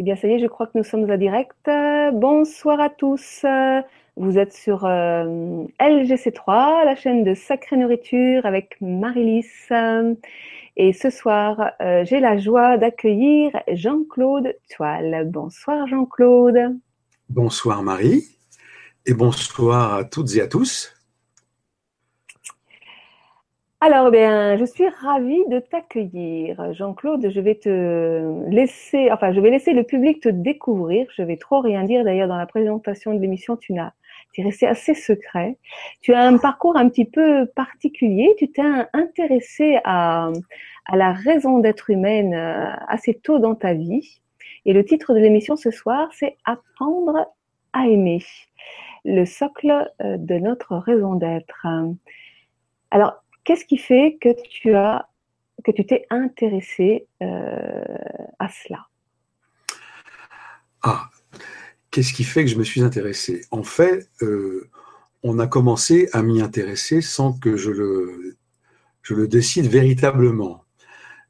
Eh bien, ça y est, je crois que nous sommes à direct. bonsoir à tous. Vous êtes sur euh, LGC3, la chaîne de Sacrée Nourriture avec Marilys. Et ce soir, euh, j'ai la joie d'accueillir Jean-Claude Toile. Bonsoir Jean-Claude. Bonsoir Marie et bonsoir à toutes et à tous. Alors, bien, je suis ravie de t'accueillir. Jean-Claude, je vais te laisser, enfin, je vais laisser le public te découvrir. Je vais trop rien dire. D'ailleurs, dans la présentation de l'émission, tu n'as, tu es resté assez secret. Tu as un parcours un petit peu particulier. Tu t'es intéressé à, à la raison d'être humaine euh, assez tôt dans ta vie. Et le titre de l'émission ce soir, c'est Apprendre à aimer. Le socle euh, de notre raison d'être. Alors, Qu'est-ce qui fait que tu as que tu t'es intéressé euh, à cela? Ah, qu'est-ce qui fait que je me suis intéressé? En fait, euh, on a commencé à m'y intéresser sans que je le, je le décide véritablement.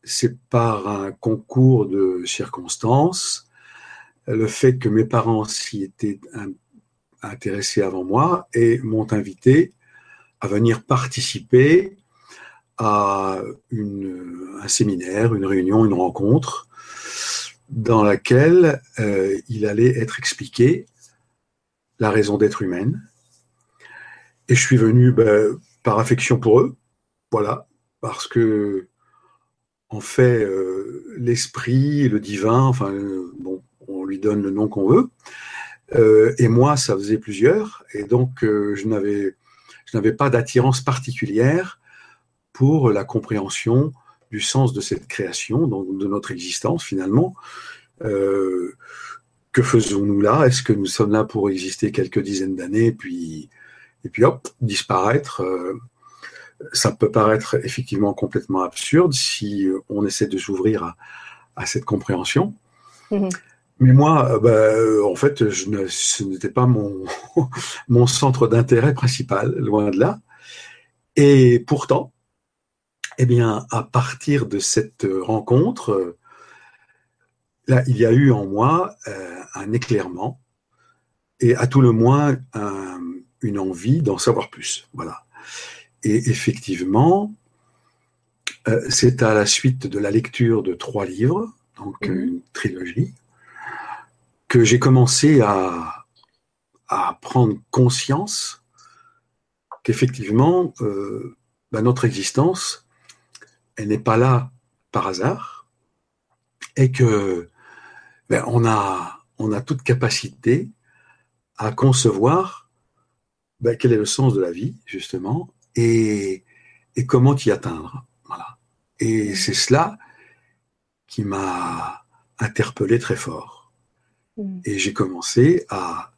C'est par un concours de circonstances, le fait que mes parents s'y étaient intéressés avant moi et m'ont invité à venir participer à un séminaire, une réunion, une rencontre dans laquelle euh, il allait être expliqué la raison d'être humaine. Et je suis venu ben, par affection pour eux, voilà, parce que en fait, euh, l'esprit, le divin, enfin, bon, on lui donne le nom qu'on veut. Euh, et moi, ça faisait plusieurs, et donc je n'avais pas d'attirance particulière pour la compréhension du sens de cette création, donc de notre existence finalement. Euh, que faisons-nous là? Est-ce que nous sommes là pour exister quelques dizaines d'années, puis et puis hop disparaître? Euh, Ça peut paraître effectivement complètement absurde si on essaie de s'ouvrir à, cette compréhension. Mm-hmm. Mais moi, bah, en fait, je ne, ce n'était pas mon, mon centre d'intérêt principal, loin de là. Et pourtant, eh bien, à partir de cette rencontre, euh, là, il y a eu en moi euh, un éclairement et à tout le moins une envie d'en savoir plus. Voilà. Et effectivement, euh, c'est à la suite de la lecture de trois livres, donc mhm. une trilogie, que j'ai commencé à, à, prendre conscience qu'effectivement, bah, notre existence elle n'est pas là par hasard et que ben, on, a, on a toute capacité à concevoir ben, quel est le sens de la vie, justement, et, et comment y atteindre. Voilà. Et c'est cela qui m'a interpellé très fort. Mm. Et j'ai commencé à,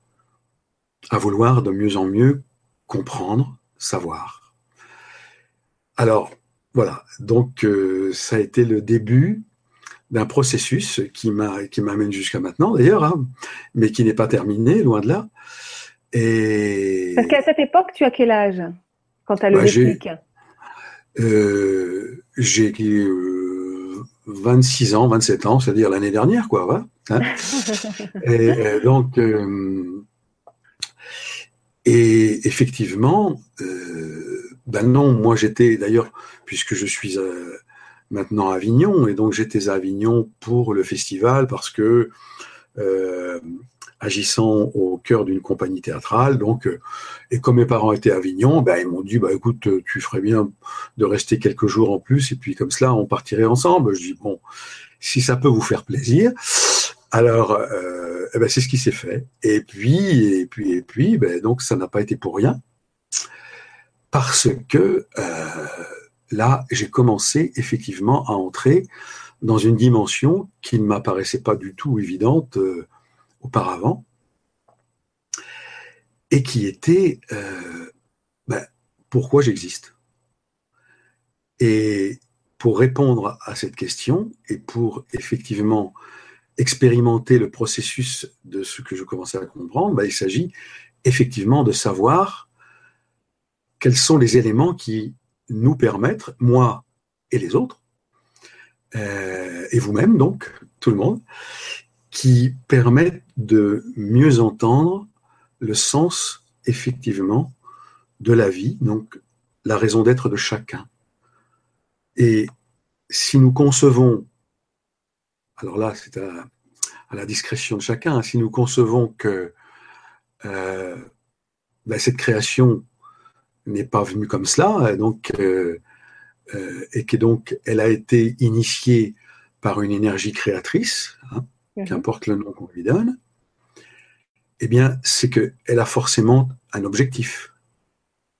à vouloir de mieux en mieux comprendre, savoir. Alors, voilà, donc euh, ça a été le début d'un processus qui m'amène jusqu'à maintenant d'ailleurs, hein, mais qui n'est pas terminé, loin de là. Et... Parce qu'à cette époque, tu as quel âge quand tu as le bah, euh, J'ai 26 euh, ans, 27 ans, c'est-à-dire l'année dernière, quoi. Hein. et donc, et effectivement, ben non, moi j'étais d'ailleurs, puisque je suis euh, maintenant à Avignon, et donc j'étais à Avignon pour le festival parce que euh, agissant au cœur d'une compagnie théâtrale, donc euh, et comme mes parents étaient à Avignon, ben ils m'ont dit bah écoute, tu ferais bien de rester quelques jours en plus et puis comme cela on partirait ensemble. Je dis bon, si ça peut vous faire plaisir. Alors, eh ben, c'est ce qui s'est fait. Et puis, et puis, et puis, ben, donc ça n'a pas été pour rien parce que euh, là, j'ai commencé effectivement à entrer dans une dimension qui ne m'apparaissait pas du tout évidente euh, auparavant, et qui était euh, ben, pourquoi j'existe? Et pour répondre à cette question, et pour effectivement expérimenter le processus de ce que je commençais à comprendre, ben, il s'agit effectivement de savoir quels sont les éléments qui nous permettent, moi et les autres, euh, et vous-même donc, tout le monde, qui permettent de mieux entendre le sens effectivement de la vie, donc la raison d'être de chacun. Et si nous concevons, alors là c'est à, la discrétion de chacun, si nous concevons que euh, ben, cette création n'est pas venue comme cela, donc, euh, euh, et que donc elle a été initiée par une énergie créatrice, hein, mhm. qu'importe le nom qu'on lui donne, eh bien, c'est qu'elle a forcément un objectif.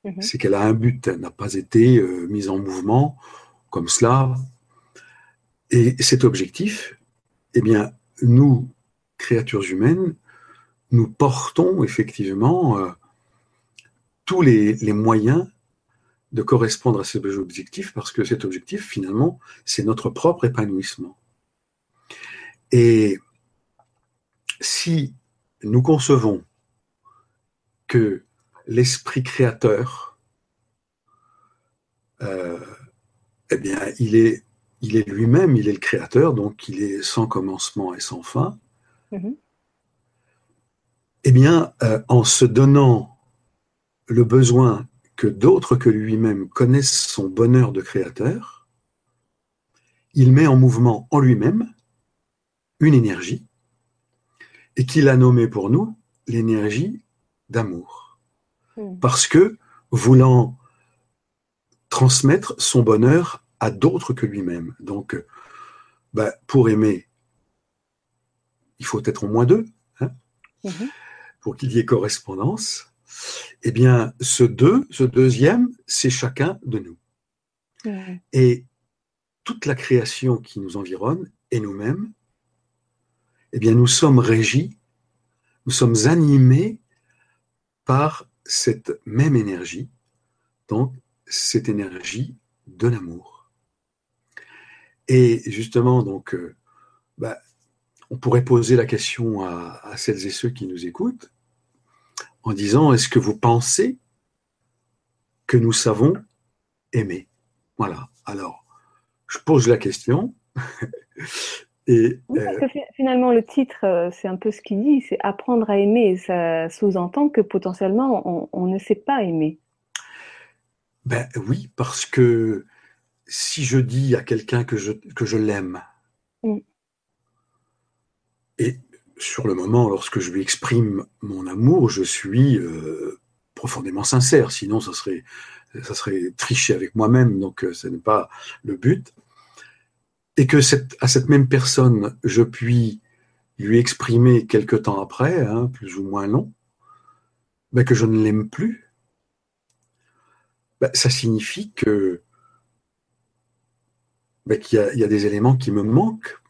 Mhm. C'est qu'elle a un but. Elle n'a pas été euh, mise en mouvement comme cela. Et cet objectif, eh bien, nous, créatures humaines, nous portons effectivement tous les, les, moyens de correspondre à cet objectif parce que cet objectif, finalement, c'est notre propre épanouissement. Et si nous concevons que l'esprit créateur, euh, eh bien, il est, il est lui-même, il est le créateur, donc il est sans commencement et sans fin. Mm-hmm. Eh bien, euh, en se donnant le besoin que d'autres que lui-même connaissent son bonheur de créateur, il met en mouvement en lui-même une énergie et qu'il a nommée pour nous l'énergie d'amour. Hmm. Parce que voulant transmettre son bonheur à d'autres que lui-même. Donc, bah, pour aimer, il faut être au moins deux, hein, mhm. pour qu'il y ait correspondance. Eh bien, ce deux, ce deuxième, c'est chacun de nous. Et toute la création qui nous environne et nous-mêmes eh bien, nous sommes régis, nous sommes animés par cette même énergie, donc cette énergie de l'amour. Et justement, donc, euh, bah, on pourrait poser la question à, à, celles et ceux qui nous écoutent en disant est-ce que vous pensez que nous savons aimer? Voilà. Alors, je pose la question Et, parce euh, que finalement, le titre, euh, c'est un peu ce qu'il dit, c'est apprendre à aimer. ça sous-entend que potentiellement, on, ne sait pas aimer. Ben oui, parce que si je dis à quelqu'un que je, que je l'aime, mm. et sur le moment, lorsque je lui exprime mon amour, je suis euh, profondément sincère. Sinon, ça serait, ça tricher avec moi-même. Donc, ce n'est pas le but et que à cette même personne, je puis lui exprimer quelque temps après, hein, plus ou moins long, ben que je ne l'aime plus, ben ça signifie que ben qu'il y, a des éléments qui me manquent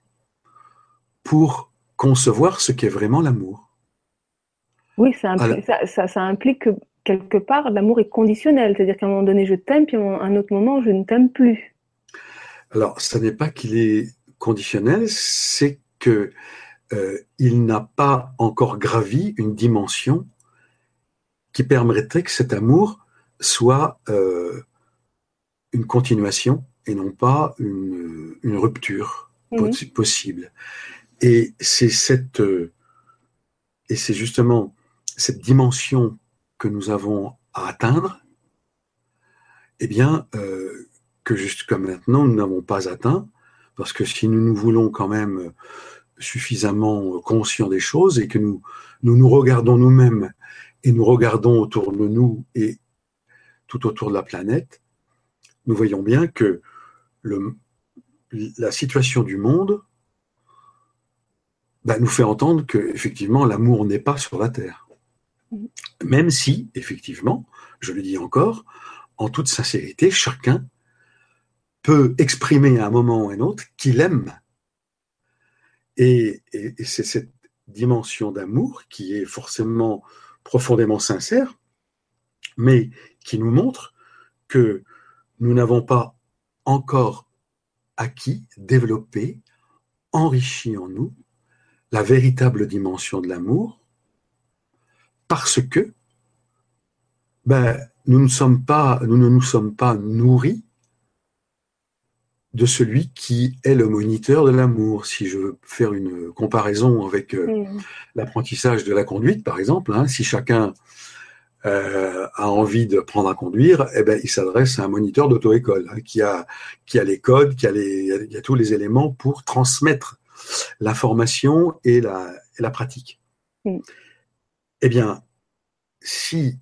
pour concevoir ce qu'est vraiment l'amour. Oui, ça implique, ça, ça, implique que quelque part, l'amour est conditionnel, c'est-à-dire qu'à un moment donné, je t'aime, puis à un autre moment, je ne t'aime plus. Alors, ce n'est pas qu'il est conditionnel, c'est que euh, il n'a pas encore gravi une dimension qui permettrait que cet amour soit euh, une continuation et non pas une, rupture mhm. possible. Et c'est cette euh, et c'est justement cette dimension que nous avons à atteindre, eh bien, que jusqu'à maintenant nous n'avons pas atteint, parce que si nous nous voulons quand même suffisamment conscients des choses et que nous nous, regardons nous-mêmes et nous regardons autour de nous et tout autour de la planète, nous voyons bien que la situation du monde bah, nous fait entendre que effectivement l'amour n'est pas sur la terre. Mm-hmm. Même si, effectivement, je le dis encore, en toute sincérité, chacun peut exprimer à un moment ou à un autre qu'il aime. Et, c'est cette dimension d'amour qui est forcément profondément sincère, mais qui nous montre que nous n'avons pas encore acquis, développé, enrichi en nous la véritable dimension de l'amour, parce que ben, nous, ne sommes pas, nous ne nous sommes pas nourris de celui qui est le moniteur de l'amour. Si je veux faire une comparaison avec euh, l'apprentissage de la conduite, par exemple, hein, si chacun euh, a envie de prendre à conduire, eh ben, il s'adresse à un moniteur d'auto-école hein, qui, a, qui a les codes, qui a, les, qui a tous les éléments pour transmettre et la, et la pratique. Mm. Eh bien, si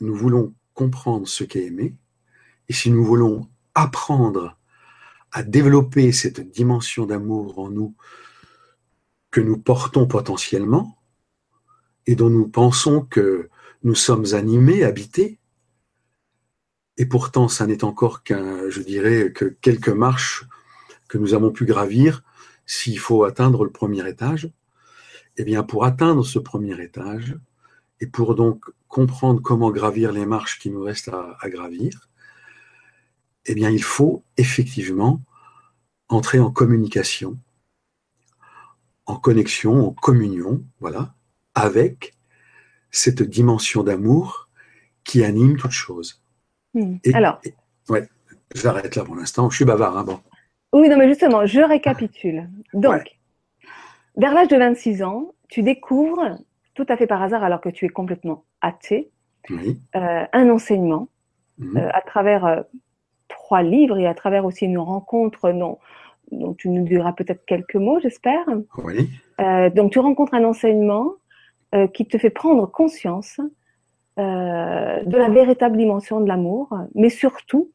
nous voulons comprendre ce qu'est aimer, et si nous voulons apprendre à développer cette dimension d'amour en nous que nous portons potentiellement et dont nous pensons que nous sommes animés, habités, et pourtant ça n'est encore qu'un, je dirais, que quelques marches que nous avons pu gravir s'il faut atteindre le premier étage, eh bien pour atteindre ce premier étage, et pour donc comprendre comment gravir les marches qui nous restent à, à gravir, eh bien il faut effectivement entrer en communication, en connexion, en communion, voilà, avec cette dimension d'amour qui anime toute chose. Mm. Et- Alors, et- ouais, j'arrête là pour l'instant. Je suis bavard, hein, bon. Oui, non, mais justement, je récapitule. Donc, Ouais. vers l'âge de 26 ans, tu découvres, tout à fait par hasard, alors que tu es complètement athée, Oui. euh, un enseignement Mhm. euh, à travers euh, trois livres et à travers aussi une rencontre dont, dont tu nous diras peut-être quelques mots, j'espère. Oui. Donc, tu rencontres un enseignement qui te fait prendre conscience de la véritable dimension de l'amour, mais surtout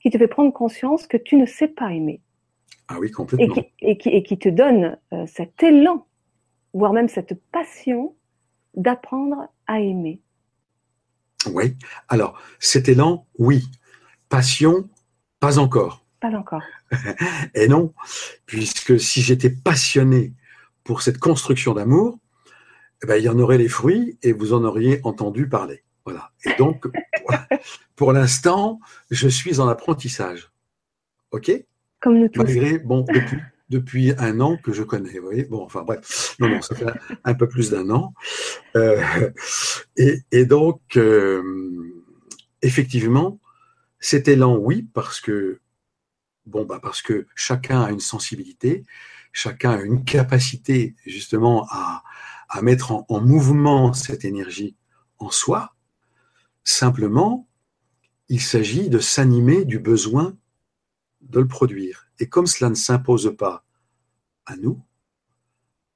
qui te fait prendre conscience que tu ne sais pas aimer Ah oui, et complètement. qui, et qui, et qui te donne euh, cet élan, voire même cette passion d'apprendre à aimer. Oui. Alors, cet élan, oui. Passion, pas encore. Pas encore. Et non, puisque si j'étais passionné pour cette construction d'amour, eh ben, il y en aurait les fruits et vous en auriez entendu parler. Voilà. Et donc, pour l'instant, je suis en apprentissage. OK? Comme nous tous. Malgré, bon, depuis, un an que je connais, vous voyez Bon, enfin bref, non, non, ça fait un, peu plus d'un an. Euh, et, donc, euh, effectivement, cet élan, oui, parce que, bon, bah, parce que chacun a une sensibilité, chacun a une capacité, justement, à, à mettre en mouvement cette énergie en soi. Simplement, il s'agit de s'animer du besoin de le produire. Et comme cela ne s'impose pas à nous,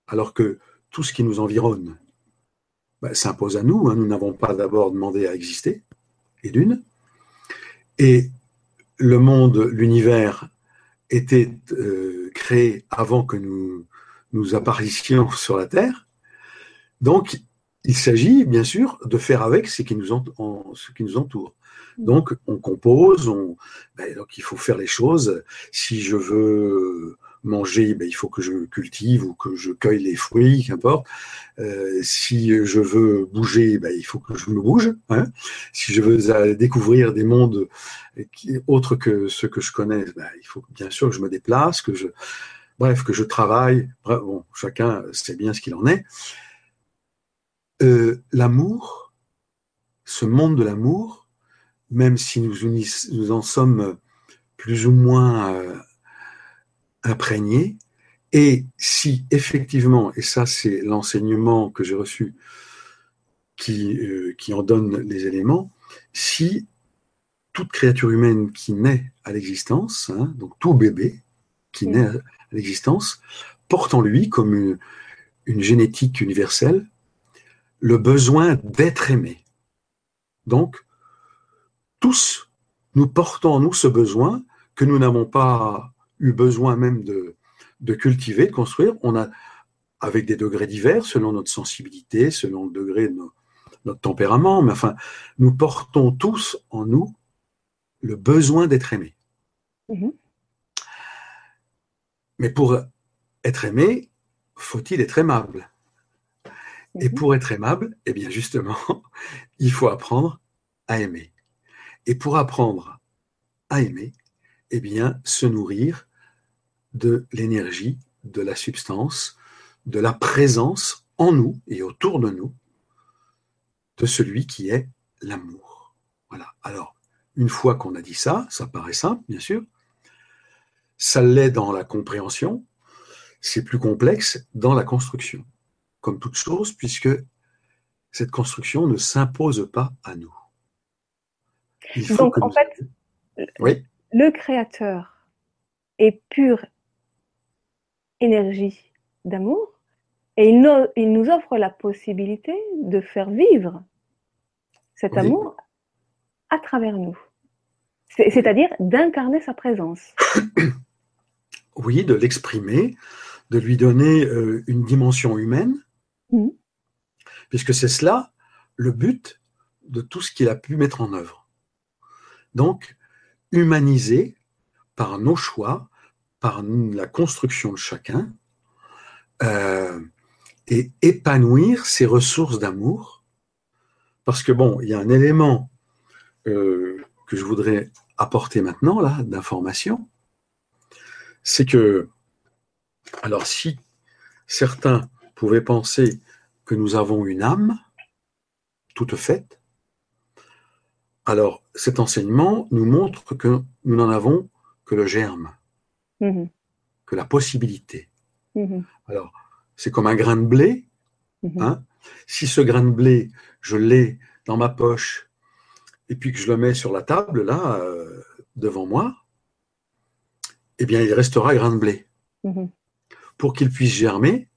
alors que tout ce qui nous environne ben, s'impose à nous, hein, nous n'avons pas d'abord demandé à exister, et d'une, et le monde, l'univers était euh, créé avant que nous nous apparaissions sur la Terre, donc il s'agit bien sûr de faire avec ce qui nous entoure. Donc, on compose, on, ben, donc il faut faire les choses. Si je veux manger, ben, il faut que je cultive ou que je cueille les fruits, qu'importe. Euh, si je veux bouger, ben, il faut que je me bouge. Hein. Si je veux euh, découvrir des mondes autres que ceux que je connais, il faut bien sûr que je me déplace, que je, bref, que je travaille. Bon, chacun sait bien ce qu'il en est. Euh, l'amour, ce monde de l'amour, même si nous, en sommes plus ou moins euh, imprégnés, et si effectivement, et ça c'est l'enseignement que j'ai reçu qui, euh, qui en donne les éléments, si toute créature humaine qui naît à l'existence, hein, donc tout bébé qui naît à l'existence, porte en lui comme une, une génétique universelle le besoin d'être aimé. Donc, tous, nous portons en nous ce besoin que nous n'avons pas eu besoin même de, de, cultiver, de construire. On a, avec des degrés divers, selon notre sensibilité, selon le degré de nos, notre tempérament, mais enfin, nous portons tous en nous le besoin d'être aimé. Mm -hmm. Mais pour être aimé, faut-il être aimable? Et pour être aimable, eh bien justement, il faut apprendre à aimer. Et pour apprendre à aimer, eh bien, se nourrir de l'énergie, de la substance, de la présence en nous et autour de nous de celui qui est l'amour. Voilà. Alors, une fois qu'on a dit ça, ça paraît simple, bien sûr, Ça l'est dans la compréhension, c'est plus complexe dans la construction, comme toute chose, puisque cette construction ne s'impose pas à nous. Donc, en fait, le créateur est pure énergie d'amour et il, nous offre la possibilité de faire vivre cet amour à travers nous. C'est-à-dire d'incarner sa présence. Oui, de l'exprimer, de lui donner euh, une dimension humaine, mmh. puisque c'est cela le but de tout ce qu'il a pu mettre en œuvre. Donc, humaniser par nos choix, par la construction de chacun, euh, et épanouir ses ressources d'amour. Parce que bon, il y a un élément euh, que je voudrais apporter maintenant, là, d'information, c'est que, alors si certains pouvaient penser que nous avons une âme toute faite, alors cet enseignement nous montre que nous n'en avons que le germe, mm-hmm. que la possibilité. Mm-hmm. Alors, c'est comme un grain de blé. Mm-hmm. Hein. Si ce grain de blé, je l'ai dans ma poche et puis que je le mets sur la table, là, euh, devant moi, eh bien, il restera grain de blé. Pour qu'il puisse germer,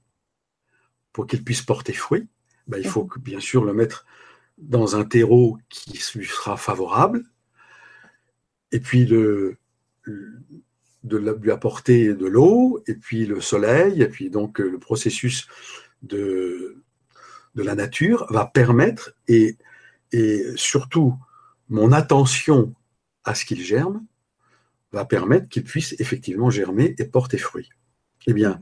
pour qu'il puisse porter fruit, ben, il faut bien sûr le mettre dans un terreau qui lui sera favorable, et puis de, de lui apporter de l'eau, et puis le soleil, et puis donc le processus de, de la nature va permettre, et, et surtout mon attention à ce qu'il germe, va permettre qu'il puisse effectivement germer et porter fruit. Eh bien,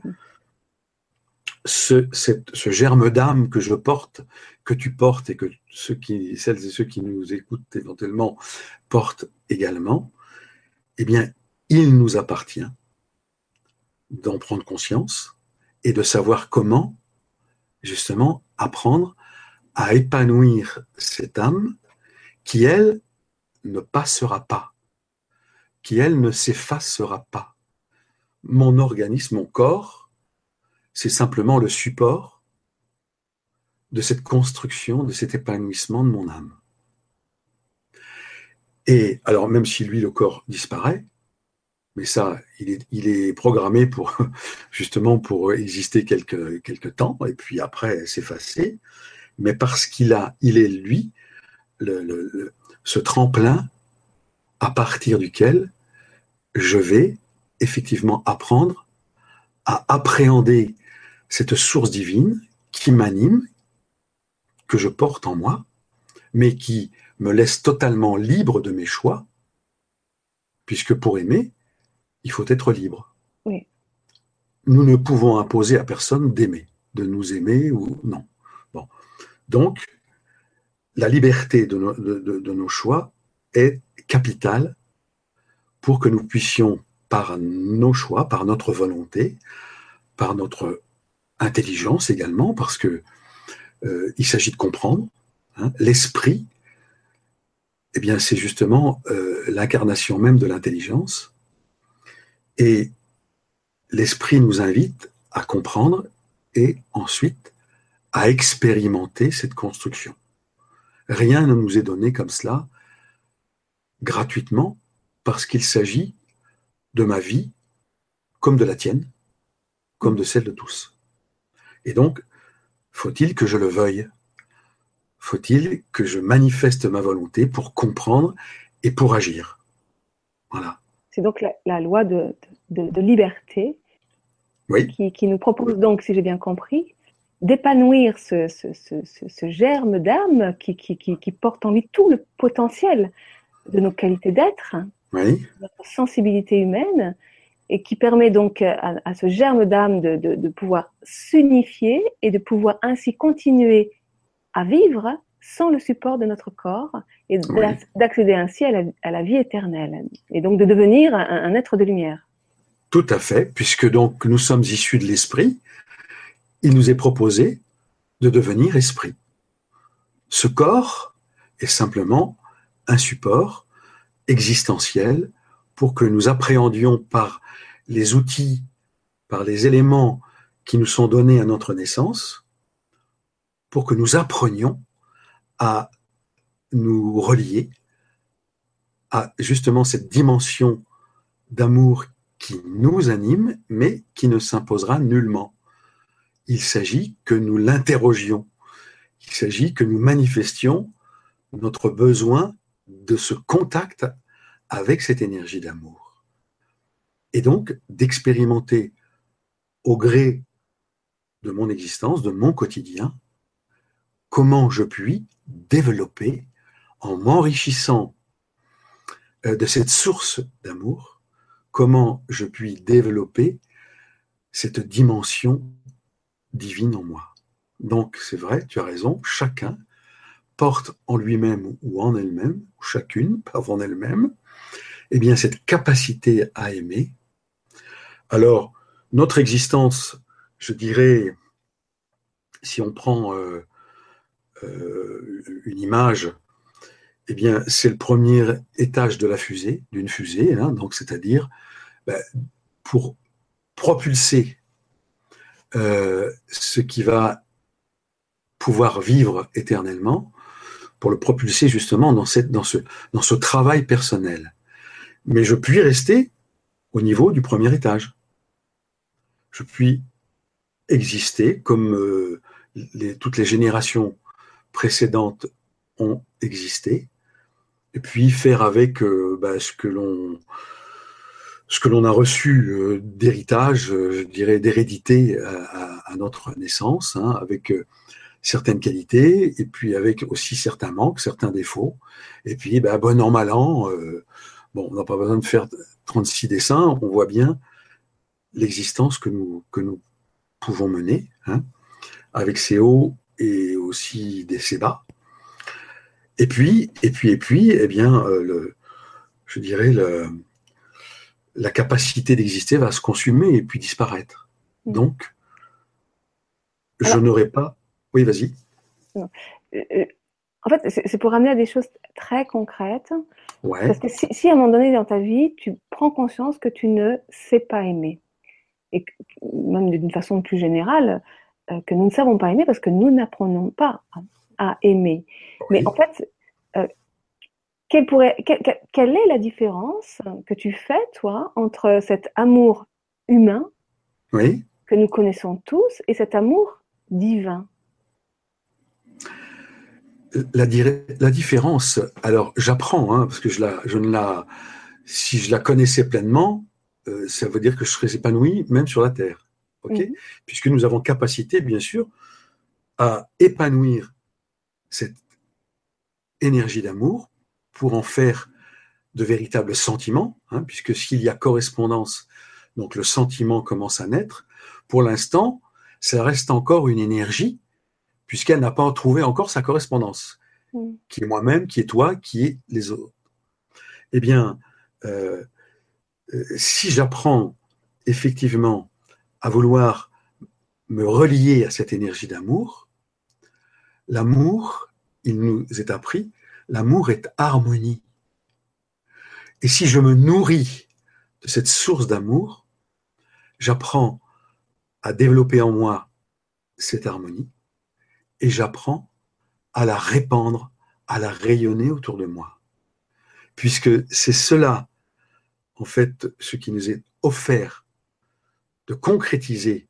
ce, germe d'âme que je porte, que tu portes et que celles et ceux qui nous écoutent éventuellement portent également, eh bien, il nous appartient d'en prendre conscience et de savoir comment, justement, apprendre à épanouir cette âme qui, elle, ne passera pas, qui, elle, ne s'effacera pas. Mon organisme, mon corps, c'est simplement le support de cette construction, de cet épanouissement de mon âme. Et alors, même si lui, le corps disparaît, mais ça, il est, programmé pour justement pour exister quelques, temps et puis après s'effacer. Mais parce qu'il est lui, ce tremplin à partir duquel je vais effectivement apprendre à appréhender cette source divine qui m'anime, que je porte en moi, mais qui me laisse totalement libre de mes choix, puisque pour aimer, il faut être libre. Nous ne pouvons imposer à personne d'aimer, de nous aimer ou non. Bon. Donc, la liberté de nos choix est capitale pour que nous puissions, par nos choix, par notre volonté, par notre intelligence également, parce que euh, il s'agit de comprendre. Hein, l'esprit, eh bien, c'est justement euh, l'incarnation même de l'intelligence. Et l'esprit nous invite à comprendre et ensuite à expérimenter cette construction. Rien ne nous est donné comme cela gratuitement parce qu'il s'agit de ma vie comme de la tienne, comme de celle de tous. Et donc, faut-il que je le veuille? Faut-il que je manifeste ma volonté pour comprendre et pour agir? Voilà. C'est donc la, loi de, liberté qui, nous propose donc, si j'ai bien compris, d'épanouir ce, germe d'âme qui, qui, porte en lui tout le potentiel de nos qualités d'être, notre sensibilité humaine, et qui permet donc à, ce germe d'âme de, pouvoir s'unifier et de pouvoir ainsi continuer à vivre sans le support de notre corps et d'accéder ainsi à la, vie éternelle et donc de devenir un, être de lumière. Tout à fait, puisque donc nous sommes issus de l'esprit, il nous est proposé de devenir esprit. Ce corps est simplement un support existentiel pour que nous appréhendions par les outils, par les éléments qui nous sont donnés à notre naissance, pour que nous apprenions à nous relier à justement cette dimension d'amour qui nous anime, mais qui ne s'imposera nullement. Il s'agit que nous l'interrogions. Il s'agit que nous manifestions notre besoin de ce contact avec cette énergie d'amour. Et donc d'expérimenter au gré de mon existence, de mon quotidien, comment je puis développer, en m'enrichissant euh, de cette source d'amour, comment je puis développer cette dimension divine en moi. Donc c'est vrai, tu as raison, chacun porte en lui-même ou en elle-même, chacune, pas en elle-même, eh bien cette capacité à aimer. Alors notre existence, je dirais, si on prend euh, euh, une image eh bien, c'est le premier étage de la fusée, d'une fusée, hein, donc c'est-à-dire ben, pour propulser euh, ce qui va pouvoir vivre éternellement, pour le propulser justement dans, ce, travail personnel. Mais je puis rester au niveau du premier étage. Je puis exister comme euh, toutes les générations précédentes ont existé, et puis faire avec euh, bah, ce que l'on ce que l'on a reçu euh, d'héritage, je dirais d'hérédité à, notre naissance, hein, avec certaines qualités, et puis avec aussi certains manques, certains défauts. Et puis, bah, bon an, mal an, bon, on n'a pas besoin de faire 36 dessins, on voit bien l'existence que nous, que nous pouvons mener, hein, avec ses hauts et aussi des ses bas. Et puis, et puis, et puis, eh bien, euh, le, je dirais, le, la capacité d'exister va se consumer et puis disparaître. Mm. Donc, je n'aurai pas. Oui, vas-y. Euh, euh, en fait, c'est pour amener à des choses très concrètes. Ouais. Parce que si, à un moment donné dans ta vie, tu prends conscience que tu ne sais pas aimer, et même d'une façon plus générale, que nous ne savons pas aimer parce que nous n'apprenons pas à aimer. Mais en fait, euh, quelle, pourrait, quelle, est la différence que tu fais, toi, entre cet amour humain oui. que nous connaissons tous et cet amour divin? La, la, différence, alors j'apprends, hein, parce que je, la, je ne la, si je la connaissais pleinement, euh, ça veut dire que je serais épanoui même sur la terre, ok? Mhm. Puisque nous avons capacité, bien sûr, à épanouir cette énergie d'amour pour en faire de véritables sentiments, hein, puisque s'il y a correspondance, donc le sentiment commence à naître. Pour l'instant, ça reste encore une énergie, puisqu'elle n'a pas trouvé encore sa correspondance, mm. qui est moi-même, qui est toi, qui est les autres. Eh bien, euh, euh, si j'apprends effectivement à vouloir me relier à cette énergie d'amour, l'amour il nous est appris, l'amour est harmonie. Et si je me nourris de cette source d'amour, j'apprends à développer en moi cette harmonie et j'apprends à la répandre, à la rayonner autour de moi. Puisque c'est cela, en fait, ce qui nous est offert de concrétiser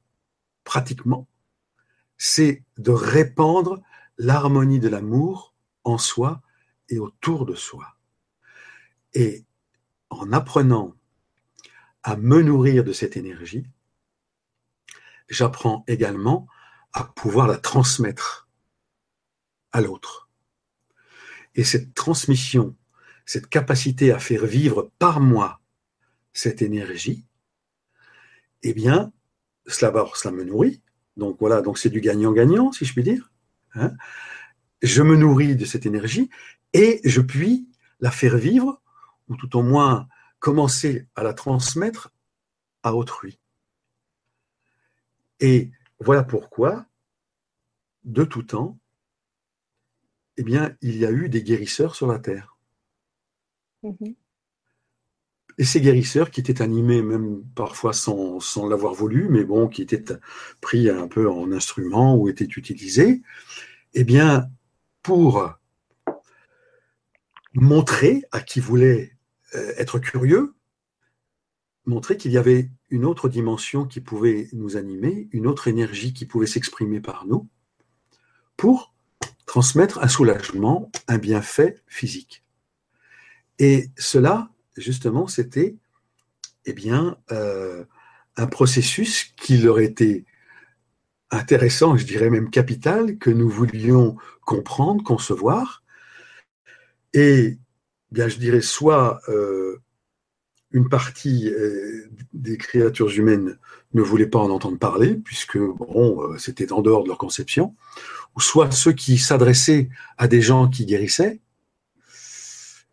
pratiquement, c'est de répandre l'harmonie de l'amour en soi et autour de soi. Et en apprenant à me nourrir de cette énergie, j'apprends également à pouvoir la transmettre à l'autre. Et cette transmission, cette capacité à faire vivre par moi cette énergie, eh bien, cela, me nourrit. Donc voilà, donc c'est du gagnant-gagnant, si je puis dire. Hein, je me nourris de cette énergie et je puis la faire vivre, ou tout au moins commencer à la transmettre à autrui. Et voilà pourquoi, de tout temps, eh bien, il y a eu des guérisseurs sur la terre. Mm-hmm. Et ces guérisseurs qui étaient animés même parfois sans, sans l'avoir voulu, mais bon, qui étaient pris un peu en instrument ou étaient utilisés, eh bien, pour montrer à qui voulait euh, être curieux, montrer qu'il y avait une autre dimension qui pouvait nous animer, une autre énergie qui pouvait s'exprimer par nous, pour transmettre un soulagement, un bienfait physique. Et cela, justement, c'était eh bien, euh, un processus qui leur était intéressant, je dirais même capital, que nous voulions comprendre, concevoir. Et bien, je dirais soit euh, une partie euh, des créatures humaines ne voulait pas en entendre parler, puisque bon, c'était en dehors de leur conception, ou soit ceux qui s'adressaient à des gens qui guérissaient,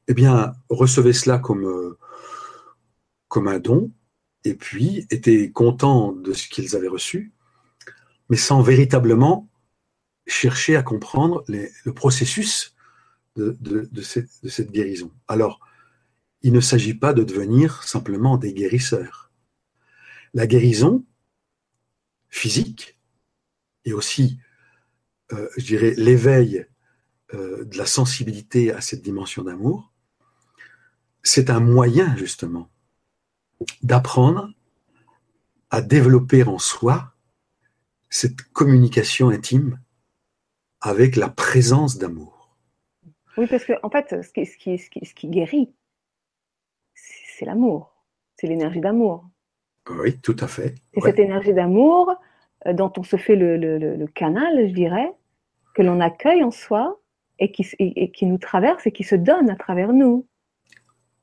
eh bien, recevaient cela comme, euh, un don, et puis étaient contents de ce qu'ils avaient reçu, mais sans véritablement chercher à comprendre le processus de, de, cette, guérison. Alors, il ne s'agit pas de devenir simplement des guérisseurs. La guérison physique et aussi, euh, je dirais, l'éveil euh, de la sensibilité à cette dimension d'amour, c'est un moyen justement d'apprendre à développer en soi cette communication intime avec la présence d'amour. Oui, parce que fait, ce qui, guérit, c'est l'amour, c'est l'énergie d'amour. Oui, tout à fait. C'est cette énergie d'amour euh, dont on se fait le, canal, je dirais, que l'on accueille en soi et qui, et qui nous traverse et qui se donne à travers nous.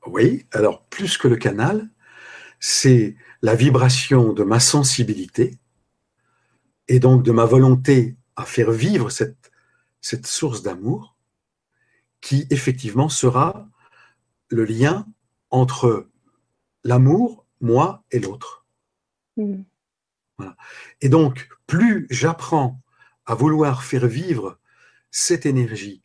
Oui, alors plus que le canal, c'est la vibration de ma sensibilité et donc de ma volonté à faire vivre cette, cette source d'amour qui effectivement sera le lien entre l'amour, moi et l'autre. Mm. Et donc, plus j'apprends à vouloir faire vivre cette énergie,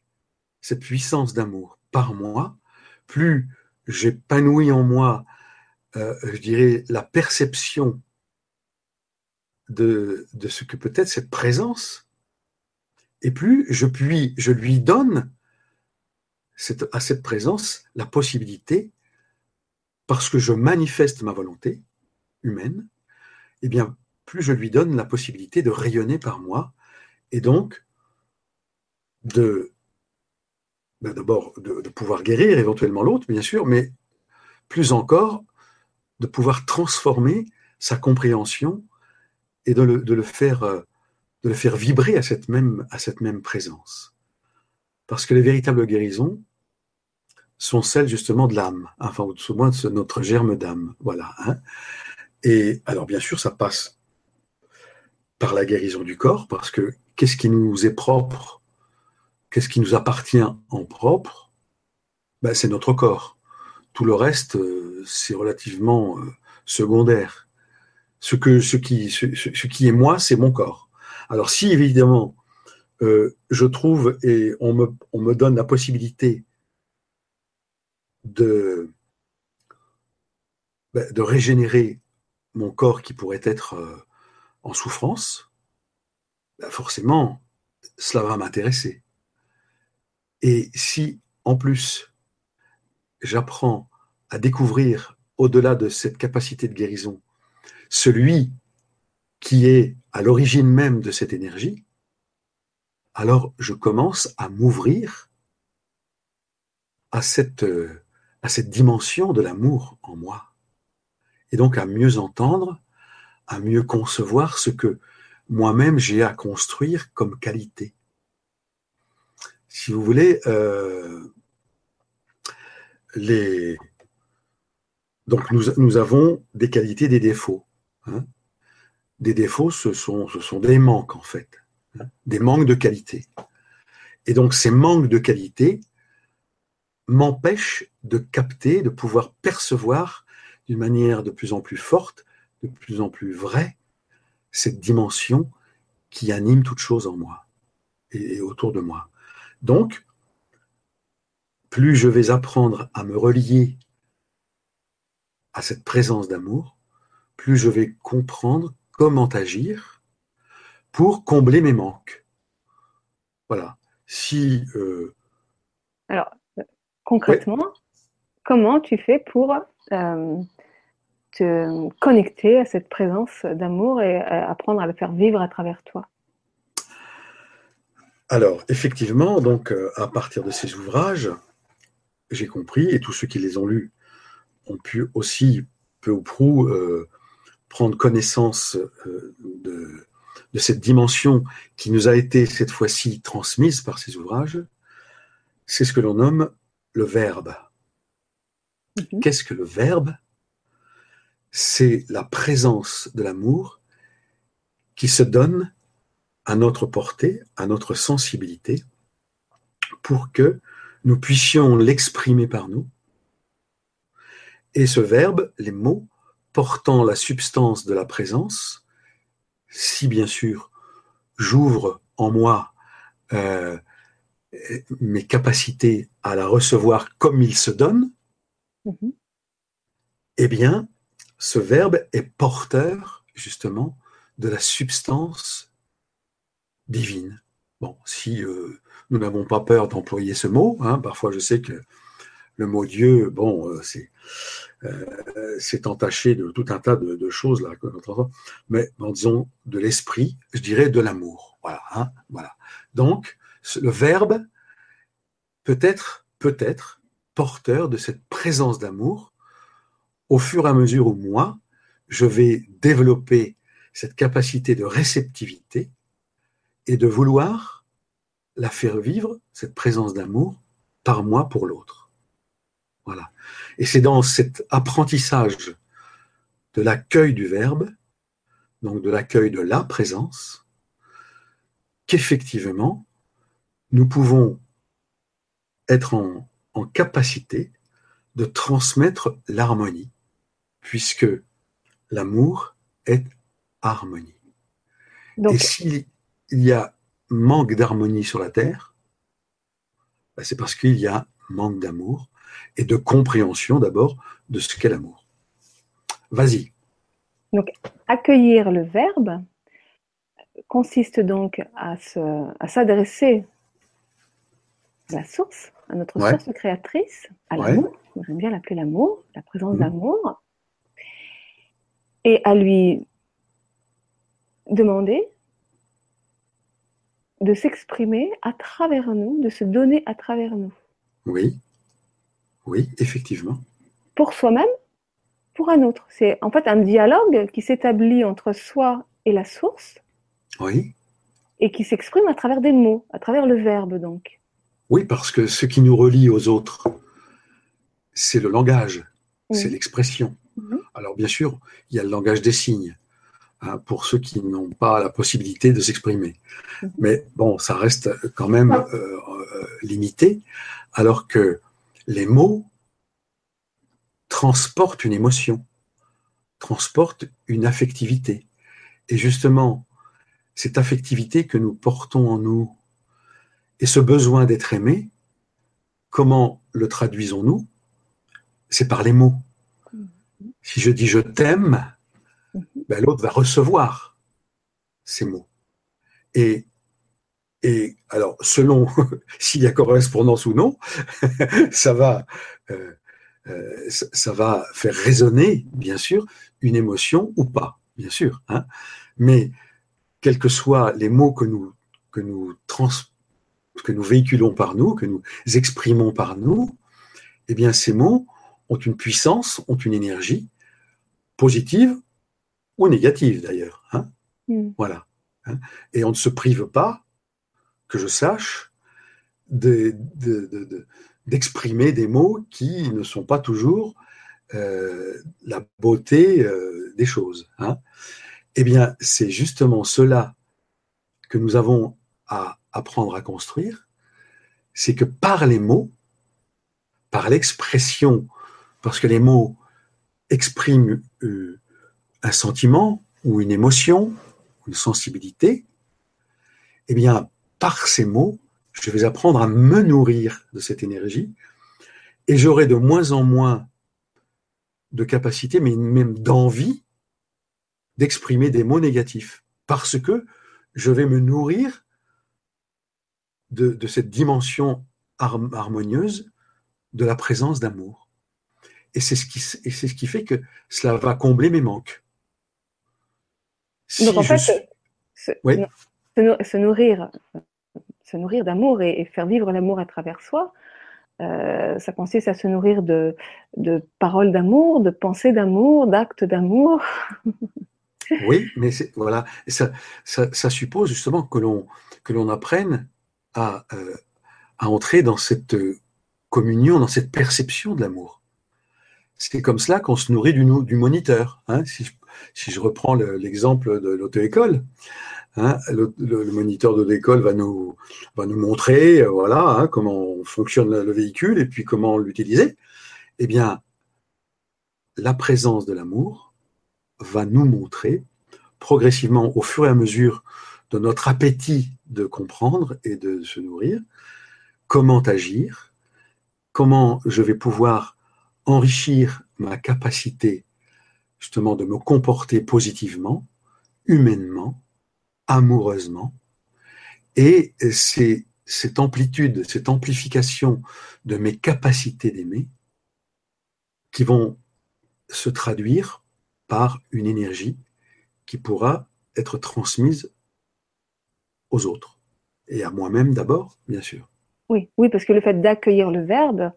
cette puissance d'amour par moi, plus j'épanouis en moi, euh, je dirais, la perception de, de ce que peut être cette présence, et plus je, puis, je lui donne cette, à cette présence la possibilité, parce que je manifeste ma volonté humaine, eh bien, plus je lui donne la possibilité de rayonner par moi, et donc de ben, d'abord de, pouvoir guérir éventuellement l'autre, bien sûr, mais plus encore de pouvoir transformer sa compréhension et de le, faire, euh, de le faire vibrer à cette, même, à cette même présence. Parce que les véritables guérisons sont celles justement de l'âme, enfin, au moins de notre germe d'âme. Voilà. Hein. Et alors, bien sûr, ça passe par la guérison du corps, parce que qu'est-ce qui nous est propre Qu'est-ce qui nous appartient en propre ben, C'est notre corps. Tout le reste, euh, c'est relativement euh, secondaire. Ce, qui, est moi, c'est mon corps. Alors si évidemment, euh, je trouve et me, on me donne la possibilité de, ben, de régénérer mon corps qui pourrait être en souffrance, ben, forcément, cela va m'intéresser. Et si, en plus, j'apprends à découvrir, au-delà de cette capacité de guérison, celui qui est à l'origine même de cette énergie, alors je commence à m'ouvrir à cette, à cette dimension de l'amour en moi. Et donc à mieux entendre, à mieux concevoir ce que moi-même j'ai à construire comme qualité si vous voulez, euh, les... donc nous, avons des qualités, des défauts. Hein. Des défauts, ce sont, des manques en fait, hein, des manques de qualité. Et donc ces manques de qualité m'empêchent de capter, de pouvoir percevoir d'une manière de plus en plus forte, de plus en plus vraie, cette dimension qui anime toute chose en moi et autour de moi. Donc, plus je vais apprendre à me relier à cette présence d'amour, plus je vais comprendre comment agir pour combler mes manques. Voilà. Si. Euh, Alors, concrètement, comment tu fais pour euh, te connecter à cette présence d'amour et apprendre à le faire vivre à travers toi? Alors, effectivement, donc, euh, à partir de ces ouvrages, j'ai compris, et tous ceux qui les ont lus ont pu aussi, peu ou prou, euh, prendre connaissance euh, de, cette dimension qui nous a été cette fois-ci transmise par ces ouvrages, c'est ce que l'on nomme le verbe. Mhm. Qu'est-ce que le verbe? C'est la présence de l'amour qui se donne à notre portée, à notre sensibilité, pour que nous puissions l'exprimer par nous. Et ce verbe, les mots, portant la substance de la présence, si bien sûr j'ouvre en moi euh, mes capacités à la recevoir comme il se donne, mm-hmm. eh bien, ce verbe est porteur justement de la substance divine. Bon, si euh, nous n'avons pas peur d'employer ce mot, hein, parfois je sais que le mot Dieu, bon, euh, c'est euh, c'est entaché de tout un tas de, choses là, mais disons de l'esprit, je dirais de l'amour. Voilà, hein, voilà. Donc le verbe peut être porteur de cette présence d'amour au fur et à mesure où moi je vais développer cette capacité de réceptivité et de vouloir la faire vivre cette présence d'amour par moi pour l'autre. Voilà. Et c'est dans cet apprentissage de l'accueil du verbe, donc de l'accueil de la présence, qu'effectivement, nous pouvons être en, capacité de transmettre l'harmonie, puisque l'amour est harmonie. Et s'il y a manque d'harmonie sur la Terre, ben, c'est parce qu'il y a manque d'amour, et de compréhension d'abord de ce qu'est l'amour. Vas-y. Donc, accueillir le verbe consiste donc à, s'adresser la source, à notre source créatrice, à l'amour. J'aime bien l'appeler l'amour, la présence mhm. d'amour, et à lui demander de s'exprimer à travers nous, de se donner à travers nous. Oui. Oui, effectivement. Pour soi-même, pour un autre. C'est en fait un dialogue qui s'établit entre soi et la source. Oui. Et qui s'exprime à travers des mots, à travers le verbe donc. Oui, parce que ce qui nous relie aux autres, c'est le langage, c'est l'expression. Mhm. Alors bien sûr, il y a le langage des signes, hein, pour ceux qui n'ont pas la possibilité de s'exprimer. Mhm. Mais bon, ça reste quand même euh, euh, limité, alors que les mots transportent une émotion, transportent une affectivité. Et justement, cette affectivité que nous portons en nous et ce besoin d'être aimé, comment le traduisons-nous? C'est par les mots. Si je dis je t'aime, ben, l'autre va recevoir ces mots. Et alors, selon s'il y a correspondance ou non, ça va, euh, euh, ça, va faire résonner, bien sûr, une émotion ou pas, bien sûr. Hein. Mais quels que soient les mots que nous, que nous que nous véhiculons par nous, que nous exprimons par nous, eh bien, ces mots ont une puissance, ont une énergie positive ou négative d'ailleurs. Hein. Mm. Voilà. Hein. Et on ne se prive pas que je sache, d'exprimer des mots qui ne sont pas toujours euh, la beauté euh, des choses. Hein. Eh bien, c'est justement cela que nous avons à apprendre à construire, c'est que par les mots, par l'expression, parce que les mots expriment euh, un sentiment ou une émotion, une sensibilité, eh bien, par ces mots, je vais apprendre à me nourrir de cette énergie et j'aurai de moins en moins de capacité, mais même d'envie d'exprimer des mots négatifs, parce que je vais me nourrir de, cette dimension harmonieuse de la présence d'amour. Et c'est ce, qui, ce qui fait que cela va combler mes manques. Donc en fait, se, nourrir, se nourrir d'amour et, faire vivre l'amour à travers soi, euh, ça consiste à se nourrir de, de paroles d'amour, de pensées d'amour, d'actes d'amour. oui, mais voilà, ça, ça, suppose justement que l'on que l'on apprenne à, euh, à entrer dans cette communion, dans cette perception de l'amour. C'est comme cela qu'on se nourrit du, moniteur. Hein, si, je, reprends l'exemple de l'auto-école, hein, le, moniteur de l'école va nous, va nous montrer euh, voilà, hein, comment fonctionne le véhicule et puis comment l'utiliser. Eh bien, la présence de l'amour va nous montrer progressivement, au fur et à mesure de notre appétit de comprendre et de se nourrir, comment agir, comment je vais pouvoir enrichir ma capacité justement de me comporter positivement, humainement, amoureusement. Et c'est cette amplitude, cette amplification de mes capacités d'aimer qui vont se traduire par une énergie qui pourra être transmise aux autres et à moi-même d'abord, bien sûr. Oui, oui, parce que le fait d'accueillir le verbe,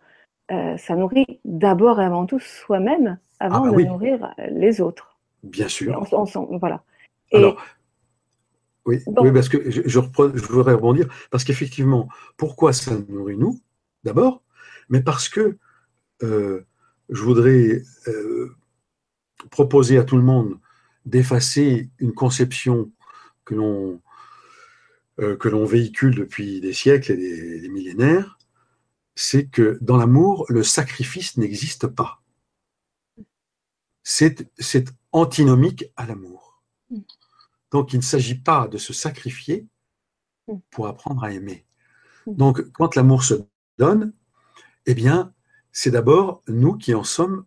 euh, ça nourrit d'abord et avant tout soi-même avant ah bah de nourrir les autres. Bien sûr. voilà. Alors, oui, oui, parce que je, je, voudrais rebondir, parce qu'effectivement, pourquoi ça nourrit nous, d'abord, mais parce que euh, je voudrais euh, proposer à tout le monde d'effacer une conception que l'on euh, que l'on véhicule depuis des siècles et des, millénaires, c'est que dans l'amour, le sacrifice n'existe pas. C'est antinomique à l'amour. Donc il ne s'agit pas de se sacrifier pour apprendre à aimer. Donc quand l'amour se donne, eh bien, c'est d'abord nous qui en sommes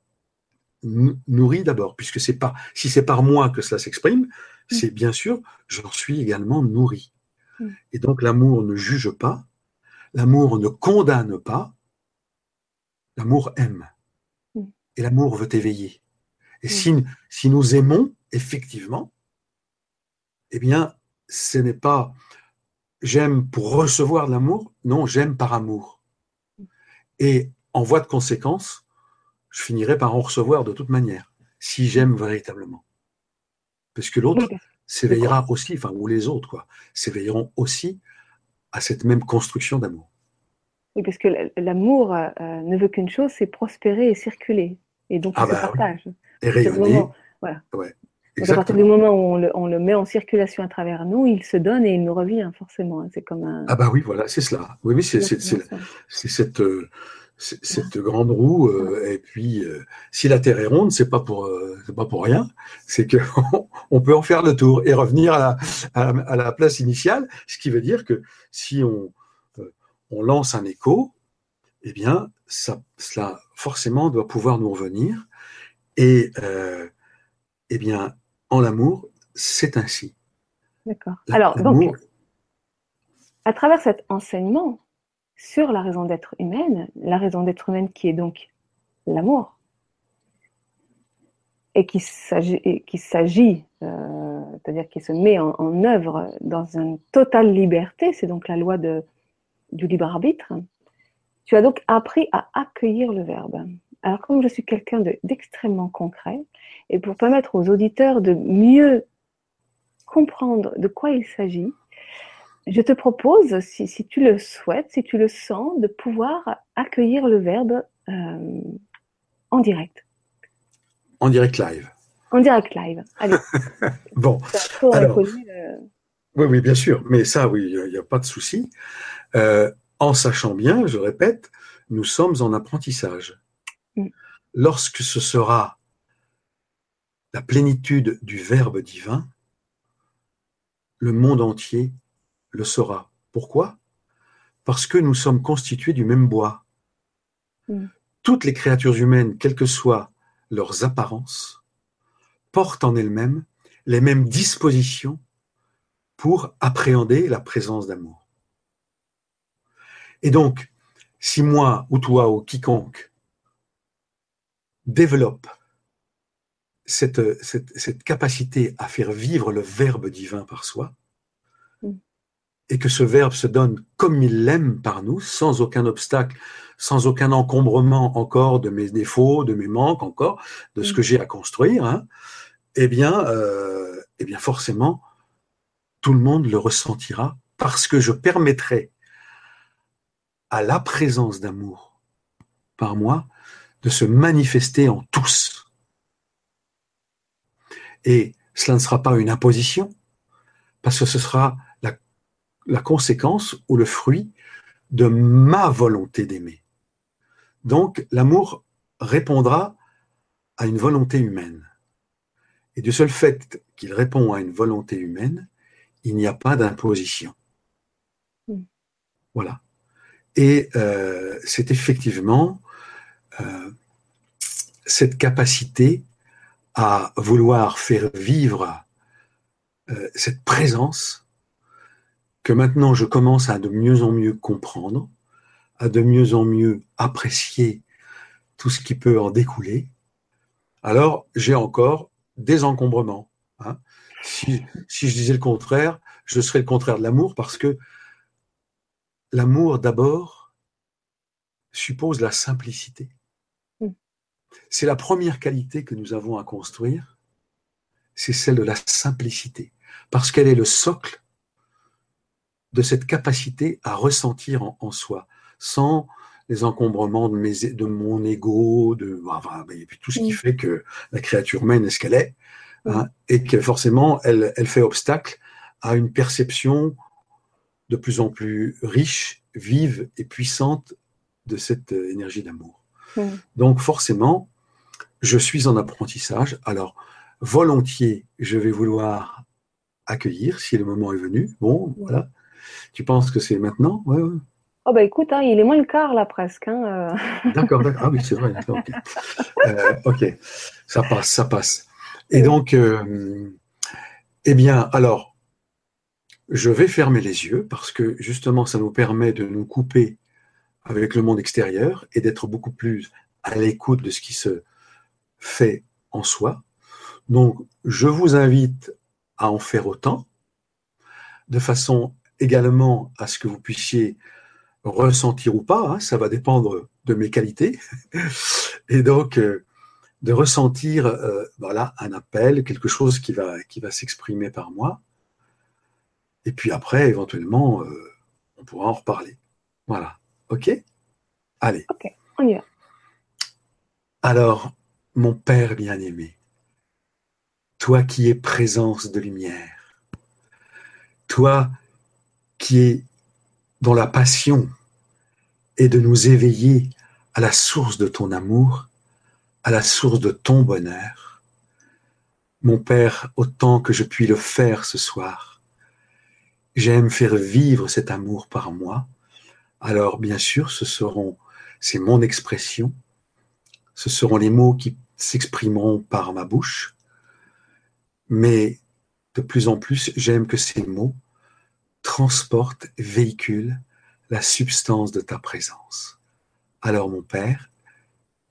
nourris d'abord, puisque c'est pas si c'est par moi que cela s'exprime, c'est bien sûr j'en suis également nourri. Mm. Et donc l'amour ne juge pas, l'amour ne condamne pas, l'amour aime. Mm. Et l'amour veut éveiller. Et mm. si, si nous aimons, effectivement, eh bien, ce n'est pas j'aime pour recevoir de l'amour, non, j'aime par amour. Et en voie de conséquence, je finirai par en recevoir de toute manière, si j'aime véritablement. Parce que l'autre, s'éveillera aussi, enfin, ou les autres, quoi, s'éveilleront aussi à cette même construction d'amour. Oui, parce que l'amour euh, ne veut qu'une chose, c'est prospérer et circuler. Et donc, ah se bah partage. Et rayonner. voilà. à partir du moment où on le, met en circulation à travers nous, il se donne et il nous revient forcément. C'est comme un. Ah bah oui, voilà, c'est cela. Oui, oui, c'est cette, euh, cette grande roue. Euh, et puis, euh, si la Terre est ronde, c'est pas pour euh, c'est pas pour rien. C'est que on peut en faire le tour et revenir à la, à la, place initiale. Ce qui veut dire que si on on lance un écho, eh bien, ça, cela forcément doit pouvoir nous revenir. Et eh bien, en l'amour, c'est ainsi. D'accord. Alors, donc, à travers cet enseignement, sur la raison d'être humaine, la raison d'être humaine qui est donc l'amour, et qui s'agit, euh, c'est-à-dire qui se met en, œuvre dans une totale liberté, c'est donc la loi du libre arbitre. Tu as donc appris à accueillir le verbe. Alors comme je suis quelqu'un d'extrêmement concret, et pour permettre aux auditeurs de mieux comprendre de quoi il s'agit, je te propose, si, tu le souhaites, si tu le sens, de pouvoir accueillir le verbe euh, en direct. En direct live. En direct live. Allez. bon. Euh. Oui, oui, bien sûr. Mais ça, oui, il n'y a, pas de souci. Euh, en sachant bien, je répète, nous sommes en apprentissage. Mm. Lorsque ce sera la plénitude du Verbe divin, le monde entier le saura. Pourquoi? Parce que nous sommes constitués du même bois. Mm. Toutes les créatures humaines, quelle que soit leurs apparences, portent en elles-mêmes les mêmes dispositions pour appréhender la présence d'amour. Et donc, si moi ou toi ou quiconque développe cette, cette, capacité à faire vivre le Verbe divin par soi. Et que ce Verbe se donne comme il l'aime par nous, sans aucun obstacle, sans aucun encombrement encore de mes défauts, de mes manques encore, de ce que j'ai à construire, hein, eh bien, euh, eh bien forcément, tout le monde le ressentira parce que je permettrai à la présence d'amour par moi de se manifester en tous. Et cela ne sera pas une imposition, parce que ce sera la, conséquence ou le fruit de ma volonté d'aimer. Donc l'amour répondra à une volonté humaine. Et du seul fait qu'il répond à une volonté humaine, il n'y a pas d'imposition. Hmm. Voilà. Et euh, c'est effectivement euh, cette capacité à vouloir faire vivre euh, cette présence que maintenant je commence à de mieux en mieux comprendre, à de mieux en mieux apprécier tout ce qui peut en découler. Alors j'ai encore des encombrements. Hein. Si, si je disais le contraire, je serais le contraire de l'amour parce que l'amour d'abord suppose la simplicité. Mm. C'est la première qualité que nous avons à construire, c'est celle de la simplicité, parce qu'elle est le socle de cette capacité à ressentir en, soi, sans les encombrements de, mes, de mon ego, de et puis tout ce qui fait que la créature humaine est ce qu'elle est, hein, et que forcément elle, elle fait obstacle à une perception de plus en plus riche, vive et puissante de cette euh, énergie d'amour. Donc forcément, je suis en apprentissage. Alors, volontiers, je vais vouloir accueillir si le moment est venu. Bon, voilà. Tu penses que c'est maintenant? Ouais, Oh bah écoute, hein, il est moins le quart là presque. Hein, euh. D'accord, d'accord. Ah oui, c'est vrai. Euh, ok, ça passe, ça passe. Et donc, eh bien, alors, je vais fermer les yeux parce que justement, ça nous permet de nous couper avec le monde extérieur et d'être beaucoup plus à l'écoute de ce qui se fait en soi. Donc, je vous invite à en faire autant, de façon également à ce que vous puissiez ressentir ou pas, hein, ça va dépendre de mes qualités, et donc euh, de ressentir euh, voilà un appel, quelque chose qui va qui va s'exprimer par moi, et puis après, éventuellement, euh, on pourra en reparler. Voilà. OK? Allez. OK, on y va. Alors, mon Père bien-aimé, toi qui es présence de lumière, toi qui es dans la passion et de nous éveiller à la source de ton amour, à la source de ton bonheur. Mon Père, autant que je puis le faire ce soir, j'aime faire vivre cet amour par moi, alors bien sûr, ce seront, c'est mon expression, ce seront les mots qui s'exprimeront par ma bouche, mais de plus en plus, j'aime que ces mots transportent, véhiculent la substance de ta présence. Alors mon Père,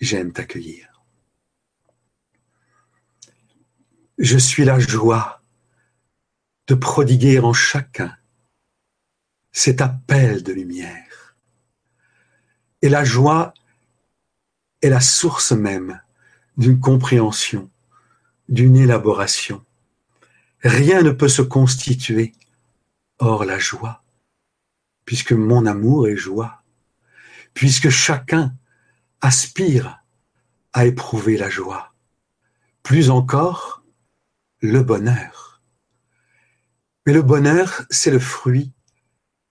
j'aime t'accueillir. Je suis la joie de prodiguer en chacun cet appel de lumière. Et la joie est la source même d'une compréhension, d'une élaboration. Rien ne peut se constituer hors la joie, puisque mon amour est joie, puisque chacun aspire à éprouver la joie, plus encore le bonheur. Mais le bonheur, c'est le fruit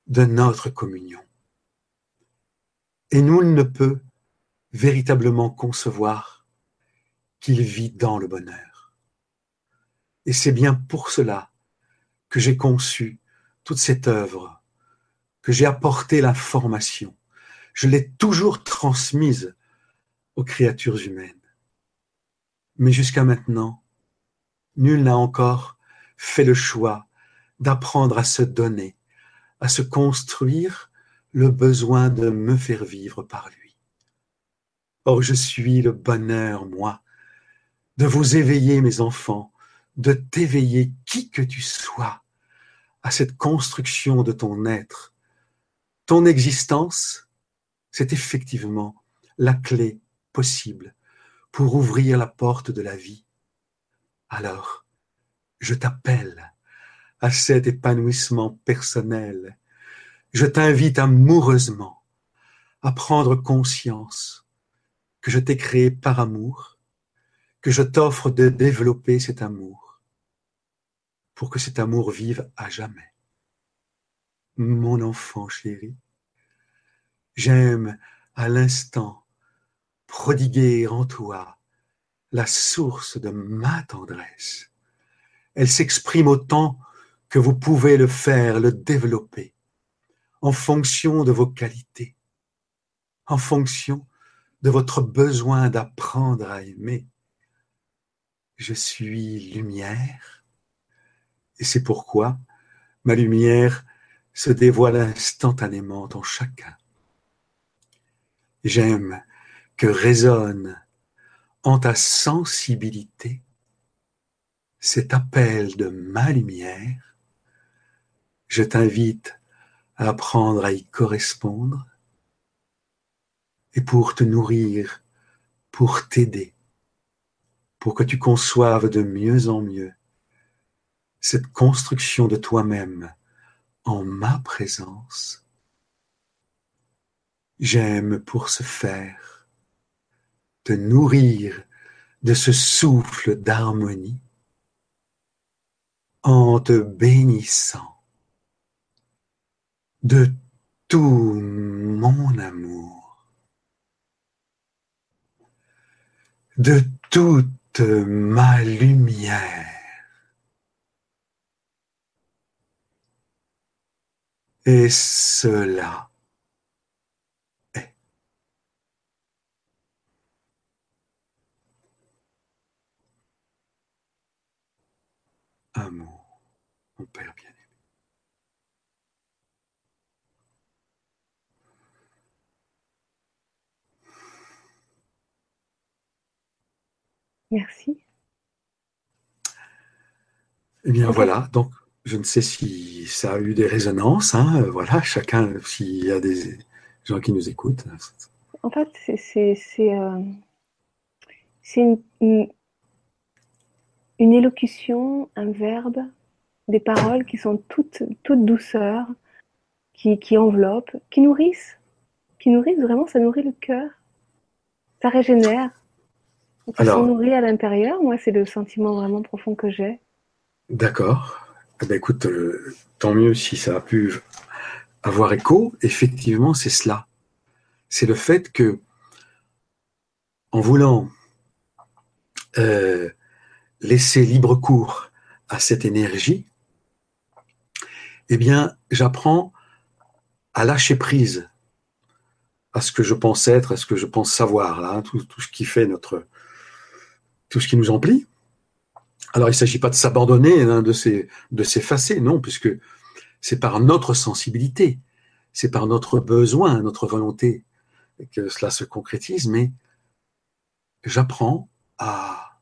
de notre communion. Et nul ne peut véritablement concevoir qu'il vit dans le bonheur. Et c'est bien pour cela que j'ai conçu toute cette œuvre, que j'ai apporté l'information. Je l'ai toujours transmise aux créatures humaines. Mais jusqu'à maintenant, nul n'a encore fait le choix d'apprendre à se donner, à se construire le besoin de me faire vivre par lui. Or, je suis le bonheur, moi, de vous éveiller, mes enfants, de t'éveiller, qui que tu sois, à cette construction de ton être. Ton existence, c'est effectivement la clé possible pour ouvrir la porte de la vie. Alors, je t'appelle à cet épanouissement personnel. Je t'invite amoureusement à prendre conscience que je t'ai créé par amour, que je t'offre de développer cet amour pour que cet amour vive à jamais. Mon enfant chéri, j'aime à l'instant prodiguer en toi la source de ma tendresse. Elle s'exprime autant que vous pouvez le faire, le développer, en fonction de vos qualités, en fonction de votre besoin d'apprendre à aimer. Je suis lumière et c'est pourquoi ma lumière se dévoile instantanément en chacun. J'aime que résonne en ta sensibilité cet appel de ma lumière. Je t'invite à apprendre à y correspondre et pour te nourrir, pour t'aider, pour que tu conçoives de mieux en mieux cette construction de toi-même en ma présence. J'aime pour ce faire te nourrir de ce souffle d'harmonie en te bénissant de tout mon amour. de toute ma lumière. Et cela est. Amour, mon Père bien. Merci. Eh bien voilà, donc je ne sais si ça a eu des résonances, hein, voilà, chacun, s'il y a des gens qui nous écoutent. En fait, c'est euh, une, une, élocution, un verbe, des paroles qui sont toutes, toutes douceur, qui, qui enveloppent, qui nourrissent, qui nourrissent vraiment, ça nourrit le cœur, ça régénère, tu Alors, nourri à l'intérieur, moi, c'est le sentiment vraiment profond que j'ai. D'accord. Eh écoute, euh, tant mieux si ça a pu avoir écho. Effectivement, c'est cela. C'est le fait que, en voulant euh, laisser libre cours à cette énergie, eh bien, j'apprends à lâcher prise à ce que je pense être, à ce que je pense savoir, là, hein, tout, ce qui fait notre, tout ce qui nous emplit. Alors il ne s'agit pas de s'abandonner, hein, de s'effacer, non, puisque c'est par notre sensibilité, c'est par notre besoin, notre volonté que cela se concrétise, mais j'apprends à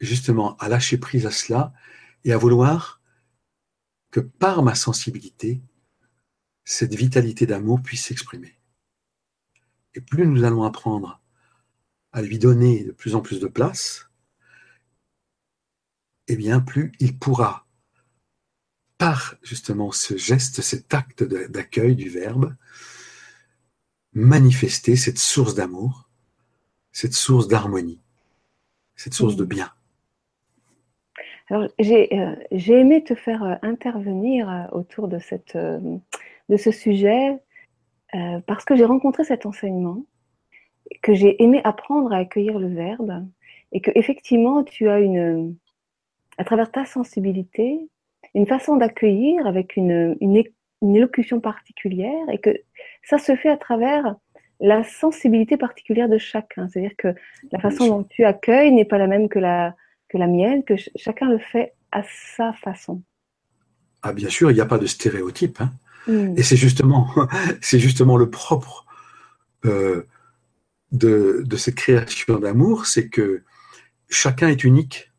justement à lâcher prise à cela et à vouloir que par ma sensibilité, cette vitalité d'amour puisse s'exprimer. Et plus nous allons apprendre à lui donner de plus en plus de place, eh bien plus il pourra, par justement ce geste, cet acte d'accueil du Verbe, manifester cette source d'amour, cette source d'harmonie, cette source de bien. Alors, j'ai euh, aimé te faire euh, intervenir euh, autour de, cette, de ce sujet parce que j'ai rencontré cet enseignement que j'ai aimé apprendre à accueillir le verbe et que effectivement tu as une, à travers ta sensibilité, une façon d'accueillir avec une, une, élocution particulière et que ça se fait à travers la sensibilité particulière de chacun. C'est-à-dire que la façon dont tu accueilles n'est pas la même que la, que la mienne, que chacun le fait à sa façon. Ah, bien sûr, il n'y a pas de stéréotype. Hein. Mm. Et c'est justement, c'est justement le propre euh, de, de, cette création d'amour, c'est que chacun est unique.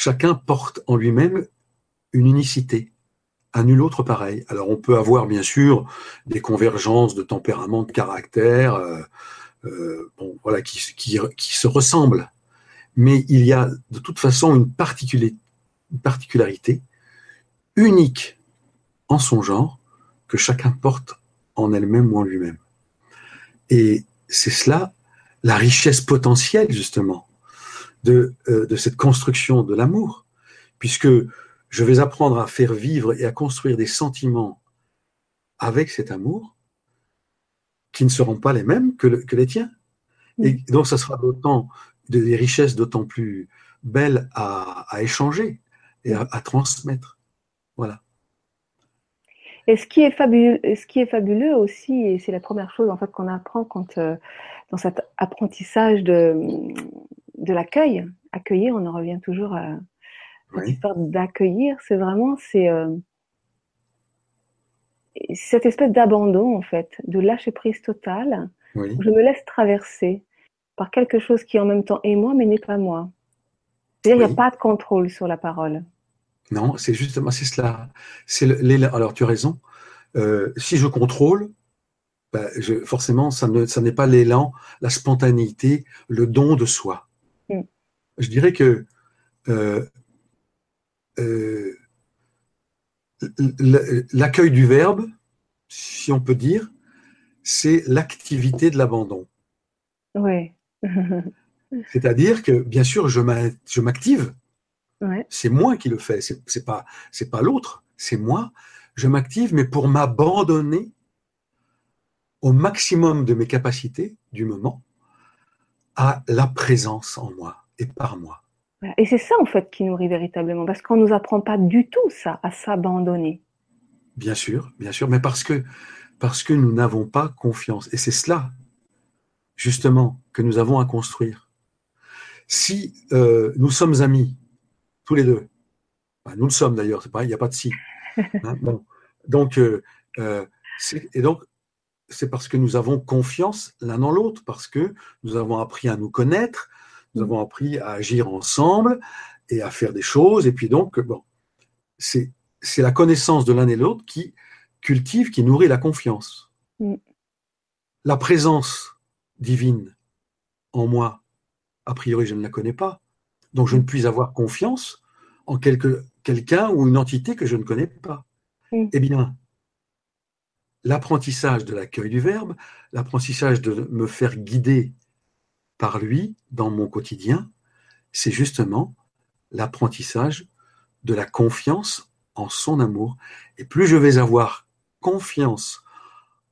Chacun porte en lui-même une unicité à nul autre pareil. Alors on peut avoir bien sûr des convergences de tempérament, de caractère, euh, euh, bon, voilà, qui, se ressemblent. Mais il y a de toute façon une particularité unique en son genre que chacun porte en elle-même ou en lui-même. Et c'est cela la richesse potentielle justement de, euh, de cette construction de l'amour, puisque je vais apprendre à faire vivre et à construire des sentiments avec cet amour qui ne seront pas les mêmes que, les tiens. Et donc, ça sera d'autant des richesses d'autant plus belles à, échanger et à, transmettre. Voilà. Et ce qui est fabuleux, ce qui est fabuleux aussi, et c'est la première chose en fait qu'on apprend quand euh, dans cet apprentissage de, de l'accueil, accueillir, on en revient toujours à, d'accueillir, c'est vraiment c'est euh, cette espèce d'abandon en fait, de lâcher prise totale. je me laisse traverser par quelque chose qui en même temps est moi mais n'est pas moi. C'est-à-dire il n'y a pas de contrôle sur la parole. Non, c'est justement c'est cela. C'est alors tu as raison. Euh, si je contrôle, ben, je, forcément ça ne ça n'est pas l'élan, la spontanéité, le don de soi. Je dirais que euh, euh, l'accueil du verbe, si on peut dire, c'est l'activité de l'abandon. Oui. C'est-à-dire que, bien sûr, je m'active. C'est moi qui le fais, c'est pas, pas l'autre, c'est moi. Je m'active, mais pour m'abandonner au maximum de mes capacités du moment à la présence en moi et par moi. Et c'est ça, en fait, qui nourrit véritablement, parce qu'on ne nous apprend pas du tout ça, à s'abandonner. Bien sûr, bien sûr, mais parce que, parce que nous n'avons pas confiance. Et c'est cela, justement, que nous avons à construire. Si euh, nous sommes amis, tous les deux, nous le sommes d'ailleurs, c'est pareil, il n'y a pas de si. Hein, donc, euh, euh, et donc, c'est parce que nous avons confiance l'un dans l'autre, parce que nous avons appris à nous connaître, nous avons appris à agir ensemble et à faire des choses. Et puis donc, bon, c'est la connaissance de l'un et l'autre qui cultive, qui nourrit la confiance. Mm. La présence divine en moi, a priori, je ne la connais pas. Donc, je ne puis avoir confiance en quelqu'un ou une entité que je ne connais pas. Mm. Eh bien, l'apprentissage de l'accueil du verbe, l'apprentissage de me faire guider par lui dans mon quotidien, c'est justement l'apprentissage de la confiance en son amour. Et plus je vais avoir confiance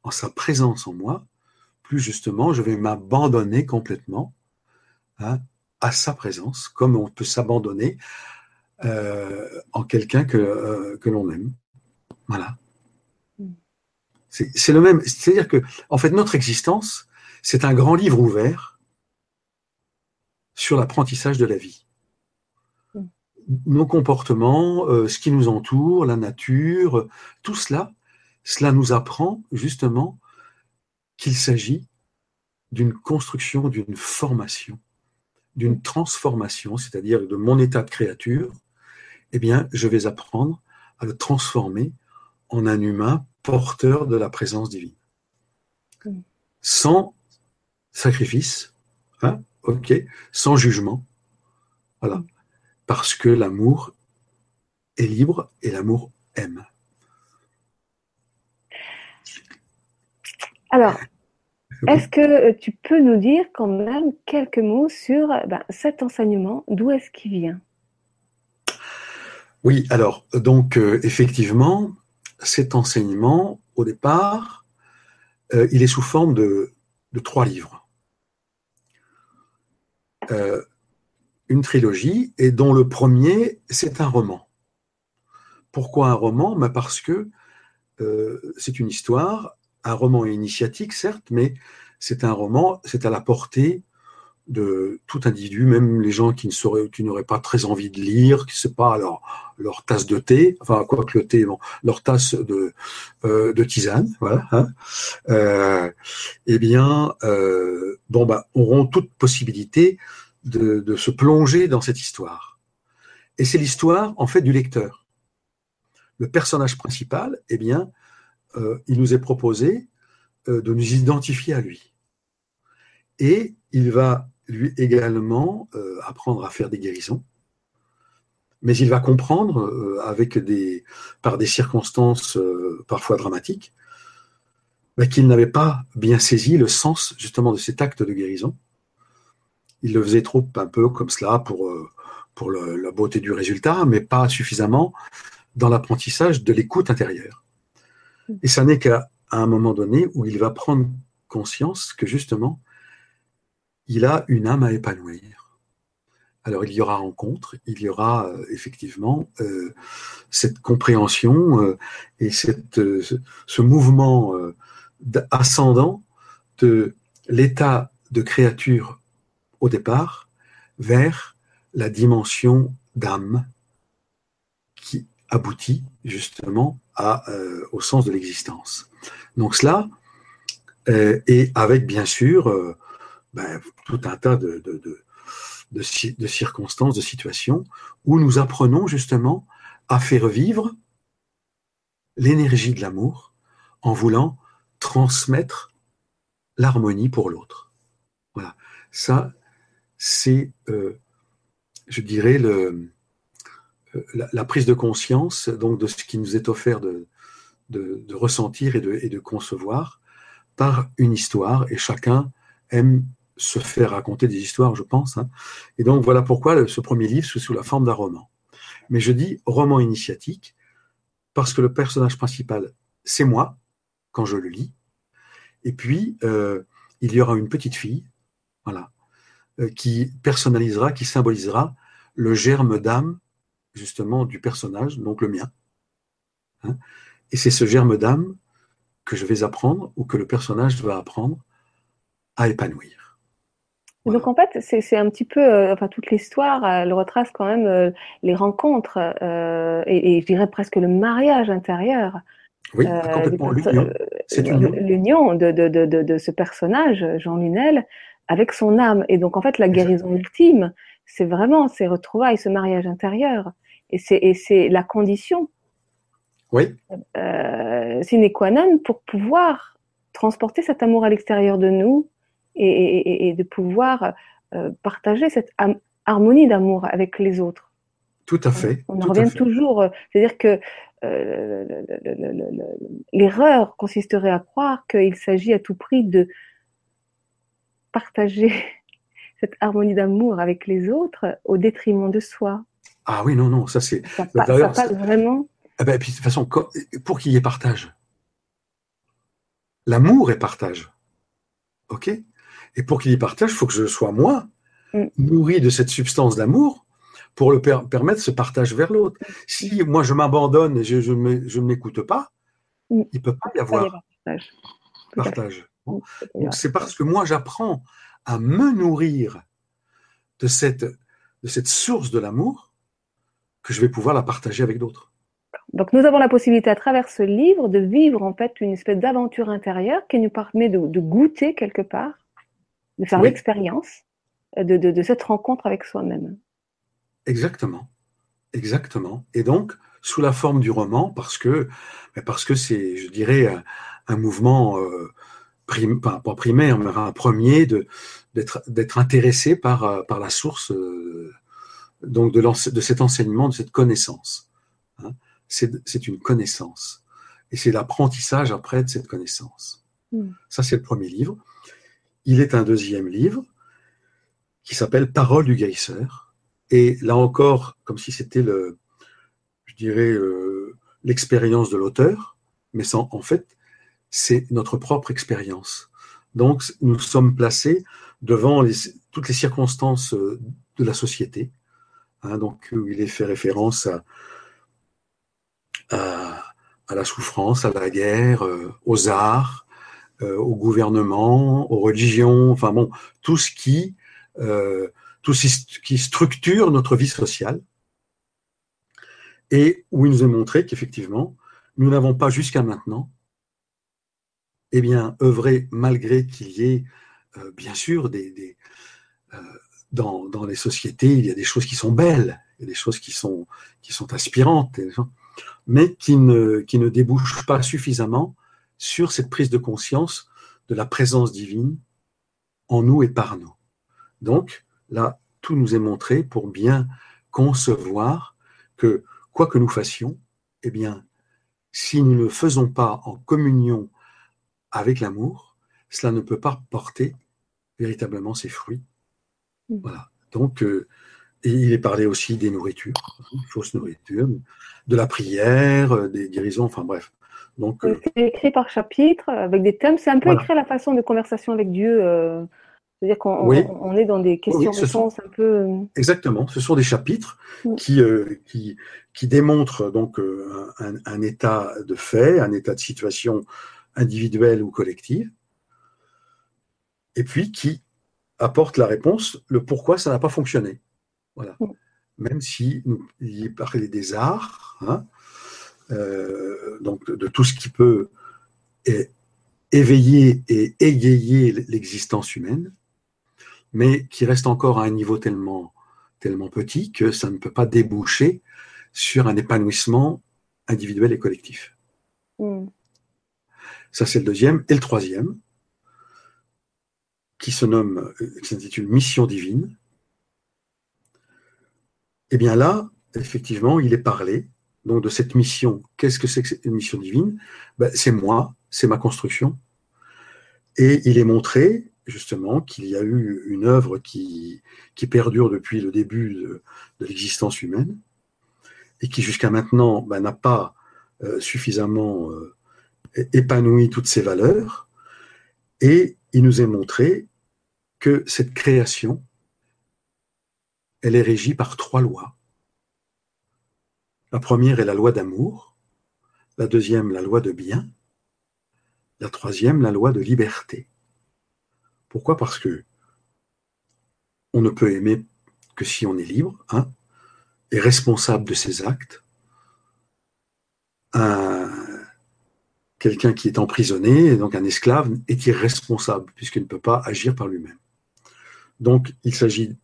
en sa présence en moi, plus justement je vais m'abandonner complètement hein, à sa présence, comme on peut s'abandonner euh, en quelqu'un que, euh, que l'on aime. Voilà. Mm. C'est le même. C'est-à-dire que, en fait, notre existence, c'est un grand livre ouvert sur l'apprentissage de la vie. Mm. Nos comportements, euh, ce qui nous entoure, la nature, tout cela, cela nous apprend justement qu'il s'agit d'une construction, d'une formation, d'une transformation, c'est-à-dire de mon état de créature, eh bien, je vais apprendre à le transformer en un humain porteur de la présence divine. Mm. Sans sacrifice, hein, ok, sans jugement. Voilà. Parce que l'amour est libre et l'amour aime. Alors, est-ce que tu peux nous dire quand même quelques mots sur ben, cet enseignement? D'où est-ce qu'il vient? Oui, alors, donc, euh, effectivement, cet enseignement, au départ, euh, il est sous forme de trois livres. Euh, une trilogie et dont le premier, c'est un roman. Pourquoi un roman? Ben Parce que euh, c'est une histoire un roman initiatique, certes, mais c'est un roman, c'est à la portée de tout individu, même les gens qui ne qui n'auraient pas très envie de lire, qui ne pas leur, leur tasse de thé, enfin quoi que le thé, leur tasse de, euh, de tisane, voilà. Hein, euh, eh bien, euh, bon bah, auront toute possibilité de, de se plonger dans cette histoire. Et c'est l'histoire en fait du lecteur. Le personnage principal, eh bien, il nous est proposé de nous identifier à lui. Et il va lui également euh, apprendre à faire des guérisons, mais il va comprendre, euh, avec des, par des circonstances euh, parfois dramatiques, bah, qu'il n'avait pas bien saisi le sens justement de cet acte de guérison. Il le faisait trop un peu comme cela pour, pour la beauté du résultat, mais pas suffisamment dans l'apprentissage de l'écoute intérieure. Et ça n'est qu'à un moment donné où il va prendre conscience que justement, il a une âme à épanouir. Alors il y aura rencontre, il y aura euh, effectivement euh, cette compréhension euh, et cette, ce mouvement ascendant de l'état de créature au départ vers la dimension d'âme qui aboutit justement au sens de l'existence. Donc cela, et avec bien sûr ben, tout un tas de, de, de, circonstances, de situations, où nous apprenons justement à faire vivre l'énergie de l'amour en voulant transmettre l'harmonie pour l'autre. Voilà. Ça, c'est, euh, je dirais, le, la, la, prise de conscience donc de ce qui nous est offert de, de, de ressentir et de, et de concevoir par une histoire, et chacun aime se faire raconter des histoires, je pense. Hein. Et donc voilà pourquoi ce premier livre sous, sous la forme d'un roman. Mais je dis roman initiatique parce que le personnage principal, c'est moi quand je le lis. Et puis euh, il y aura une petite fille, voilà, euh, qui personnalisera, qui symbolisera le germe d'âme justement du personnage, donc le mien. Hein. Et c'est ce germe d'âme que je vais apprendre ou que le personnage va apprendre à épanouir. Donc en fait, c'est un petit peu, euh, enfin toute l'histoire, elle retrace quand même euh, les rencontres euh, et, et, je dirais presque le mariage intérieur. Oui, complètement l'union. C'est l'union de, de, de, de, ce personnage, Jean Lunel, avec son âme. Et donc en fait, la guérison ultime, c'est vraiment ces retrouvailles, ce mariage intérieur. Et c'est la condition oui. euh, sine qua non pour pouvoir transporter cet amour à l'extérieur de nous et, et, et de pouvoir euh, partager cette harmonie d'amour avec les autres. Tout à fait. On, en revient toujours. Euh, c'est-à-dire que euh, l'erreur consisterait à croire qu'il s'agit à tout prix de partager cette harmonie d'amour avec les autres au détriment de soi. Ah oui, non, non, ça c'est. Ça, ça passe vraiment. Eh ben, puis, de toute façon, pour qu'il y ait partage, l'amour est partage. OK? Et pour qu'il y partage, il faut que je sois moi, mm. nourri de cette substance d'amour, pour le per permettre ce partage vers l'autre. Si moi je m'abandonne et je, je, ne m'écoute pas, mm. il ne peut pas y avoir partage. partage. Bon. Donc c'est parce que moi j'apprends à me nourrir de cette, de cette source de l'amour que je vais pouvoir la partager avec d'autres. Donc nous avons la possibilité à travers ce livre de vivre en fait une espèce d'aventure intérieure qui nous permet de, de, goûter quelque part, de faire oui. l'expérience de, de, de, cette rencontre avec soi-même. Exactement, exactement. Et donc sous la forme du roman, parce que parce que c'est, je dirais, un, un mouvement euh, prim, pas, pas, primaire, mais un premier de d'être d'être intéressé par par la source euh, donc de, de cet enseignement, de cette connaissance. Hein c'est une connaissance. Et c'est l'apprentissage après de cette connaissance. Mm. Ça, c'est le premier livre. Il est un deuxième livre qui s'appelle Parole du guérisseur. Et là encore, comme si c'était le, je dirais, euh, l'expérience de l'auteur, mais sans, en fait, c'est notre propre expérience. Donc, nous sommes placés devant toutes les circonstances euh, de la société. Hein, donc, il est fait référence à, la souffrance, à la guerre, euh, aux arts, au gouvernement, aux religions, enfin bon, tout ce qui, euh, tout ce qui structure notre vie sociale, et où il nous est montré qu'effectivement, nous n'avons pas jusqu'à maintenant, eh bien, œuvré malgré qu'il y ait, euh, bien sûr, des, dans, les sociétés, il y a des choses qui sont belles, il y a des choses qui sont, qui sont aspirantes, mais qui ne, qui ne débouchent pas suffisamment sur cette prise de conscience de la présence divine en nous et par nous. Donc, là, tout nous est montré pour bien concevoir que, quoi que nous fassions, eh bien, si nous ne faisons pas en communion avec l'amour, cela ne peut pas porter véritablement ses fruits. Mm. Voilà. Donc, euh, il est parlé aussi des nourritures, hein, fausses nourritures, de la prière, euh, des guérisons, enfin bref. Donc, euh, c'est écrit par chapitre avec des thèmes. C'est un peu écrit à la façon de conversation avec Dieu. Euh, c'est-à-dire qu'on on est dans des questions-réponses un peu. Euh, Exactement. Ce sont des chapitres qui, qui, qui démontrent donc un, un, état de fait, un état de situation individuelle ou collective, et puis qui apportent la réponse, le pourquoi ça n'a pas fonctionné. Voilà. Même si nous, il parlait des arts, hein, euh, donc de, tout ce qui peut éveiller et égayer l'existence humaine, mais qui reste encore à un niveau tellement, tellement petit que ça ne peut pas déboucher sur un épanouissement individuel et collectif. Mm. Ça, c'est le deuxième. Et le troisième, qui se nomme, euh, qui s'intitule Mission divine. Eh bien là, effectivement, il est parlé donc de cette mission. Qu'est-ce que c'est que une mission divine? Ben, C'est moi, c'est ma construction. Et il est montré justement qu'il y a eu une œuvre qui, qui perdure depuis le début de, l'existence humaine et qui jusqu'à maintenant ben, n'a pas euh, suffisamment euh, épanoui toutes ses valeurs. Et il nous est montré que cette création, elle est régie par trois lois. La première est la loi d'amour, la deuxième la loi de bien, la troisième la loi de liberté. Pourquoi? Parce que on ne peut aimer que si on est libre, hein, et responsable de ses actes. quelqu'un qui est emprisonné, donc un esclave, est irresponsable puisqu'il ne peut pas agir par lui-même. Donc il s'agit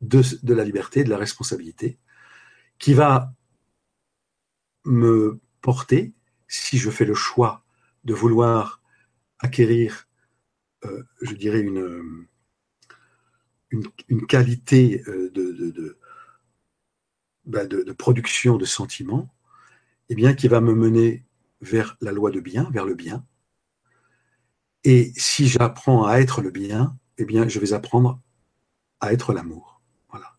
de, de, la liberté, de la responsabilité, qui va me porter, si je fais le choix de vouloir acquérir, euh, je dirais, une, une, qualité euh, bah, de, de, production de sentiments, eh bien, qui va me mener vers la loi de bien, vers le bien. Et si j'apprends à être le bien, eh bien, je vais apprendre à être l'amour. Voilà.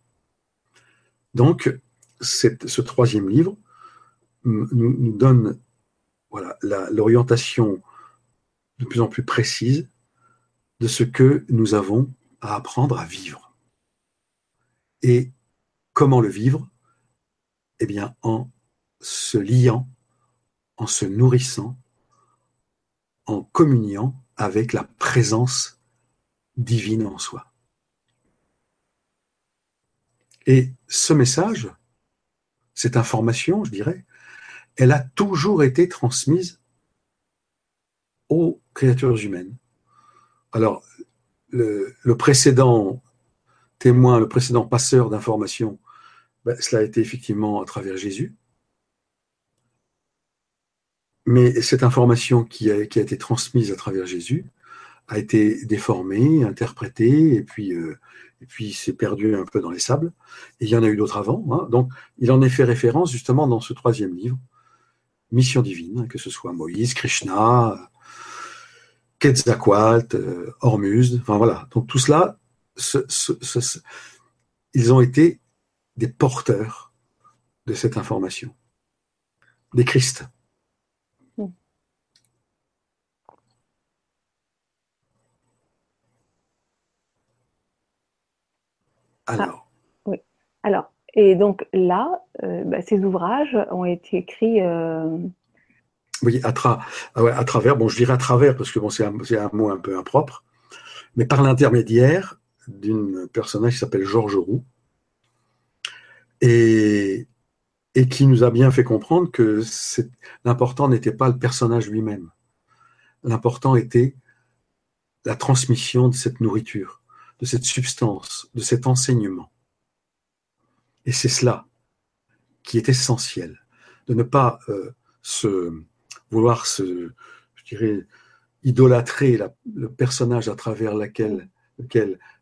Donc, ce troisième livre nous, donne voilà, l'orientation de plus en plus précise de ce que nous avons à apprendre à vivre. Et comment le vivre? Eh bien, en se liant, en se nourrissant, en communiant avec la présence divine en soi. Et ce message, cette information, je dirais, elle a toujours été transmise aux créatures humaines. Alors, le, précédent témoin, le précédent passeur d'informations, ben, cela a été effectivement à travers Jésus. Mais cette information qui a, été transmise à travers Jésus a été déformée, interprétée, et puis, euh, et puis s'est perdue un peu dans les sables. Et il y en a eu d'autres avant. Hein. Donc, il en est fait référence justement dans ce troisième livre, mission divine, que ce soit Moïse, Krishna, Quetzalcoatl, euh, Hormuz, enfin voilà. Donc tout cela, ils ont été des porteurs de cette information, des Christ. Hmm. Alors. Ah, oui. Alors, et donc là, euh, bah, ces ouvrages ont été écrits euh, Oui, à, à, travers, bon, je dirais à travers parce que c'est un, mot un peu impropre, mais par l'intermédiaire d'une personnage qui s'appelle Georges Roux et qui nous a bien fait comprendre que l'important n'était pas le personnage lui-même. L'important était la transmission de cette nourriture, de cette substance, de cet enseignement. Et c'est cela qui est essentiel, de ne pas euh, se vouloir se, je dirais, idolâtrer le personnage à travers lequel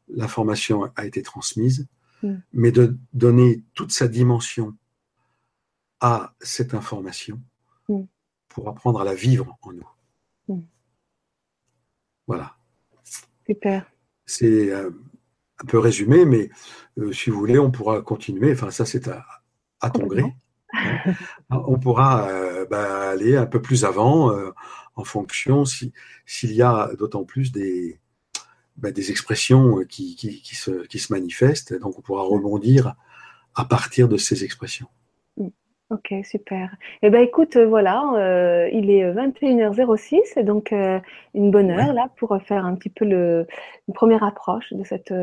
l'information a été transmise, mm. mais de donner toute sa dimension à cette information mm. pour apprendre à la vivre en nous. Mm. Voilà. Super. C'est euh, un peu résumé, mais euh, si vous voulez, on pourra continuer. Enfin, ça, c'est à, à ton gré. on pourra euh, bah, aller un peu plus avant en fonction s'il y a d'autant plus des, bah, des expressions qui, qui, qui, se, qui se manifestent. Donc, on pourra rebondir à partir de ces expressions. Ok, super. Eh ben, écoute, euh, voilà, euh, il est 21h06, et donc euh, une bonne heure là pour faire un petit peu le, une première approche de cette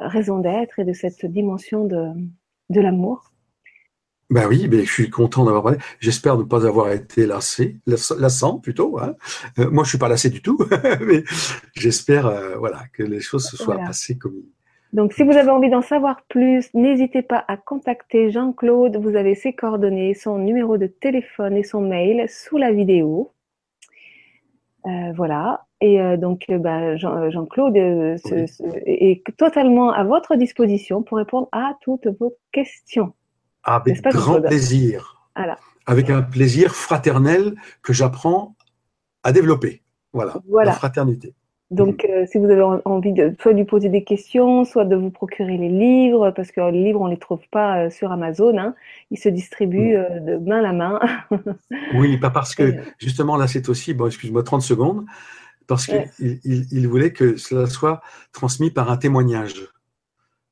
raison d'être et de cette dimension de, de l'amour. Ben oui, ben je suis content d'avoir parlé. J'espère ne pas avoir été lassé, lassant plutôt. Hein. moi, je suis pas lassé du tout, mais j'espère, voilà, que les choses se soient passées comme donc, si vous avez envie d'en savoir plus, n'hésitez pas à contacter Jean-Claude. Vous avez ses coordonnées, son numéro de téléphone et son mail sous la vidéo. Euh, voilà. Et euh, donc, euh, bah, Jean-Claude est totalement à votre disposition pour répondre à toutes vos questions. Avec grand plaisir. Avec un plaisir fraternel que j'apprends à développer. Voilà. voilà. La fraternité. Donc, mm. euh, si vous avez envie de soit de lui poser des questions, soit de vous procurer les livres, parce que les livres, on les trouve pas euh, sur Amazon, hein, ils se distribuent mm. euh, de main à main. oui, pas parce que, justement, là, c'est aussi, bon, excuse-moi, 30 secondes, parce qu'il il, voulait que cela soit transmis par un témoignage,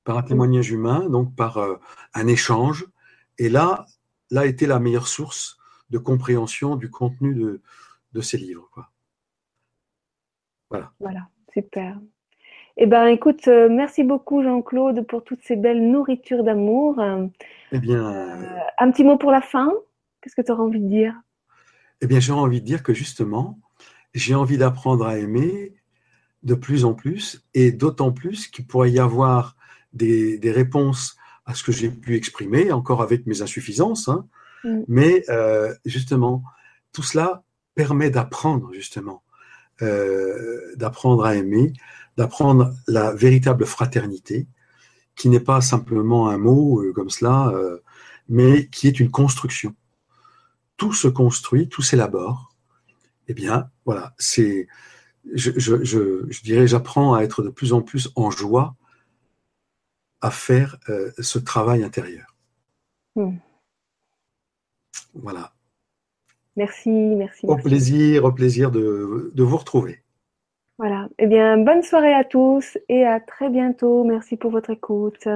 par un mm. témoignage humain, donc par un échange. Et là, là était la meilleure source de compréhension du contenu de, de ces livres. Quoi. Voilà. super. Eh ben, écoute, euh, merci beaucoup Jean-Claude pour toutes ces belles nourritures d'amour. Eh bien, euh, un petit mot pour la fin? Qu'est-ce que tu auras envie de dire? Eh bien, j'aurais envie de dire que justement, j'ai envie d'apprendre à aimer de plus en plus et d'autant plus qu'il pourrait y avoir des, réponses à ce que j'ai pu exprimer, encore avec mes insuffisances. Hein. Mm. Mais euh, justement, tout cela permet d'apprendre justement euh, d'apprendre à aimer, d'apprendre la véritable fraternité, qui n'est pas simplement un mot euh, comme cela, euh, mais qui est une construction. Tout se construit, tout s'élabore. Eh bien, voilà, c'est, je, je, je, dirais, j'apprends à être de plus en plus en joie à faire ce travail intérieur. Hmm. Voilà. Merci, merci. Au plaisir, au plaisir de, de vous retrouver. Voilà. Eh bien, bonne soirée à tous et à très bientôt. Merci pour votre écoute.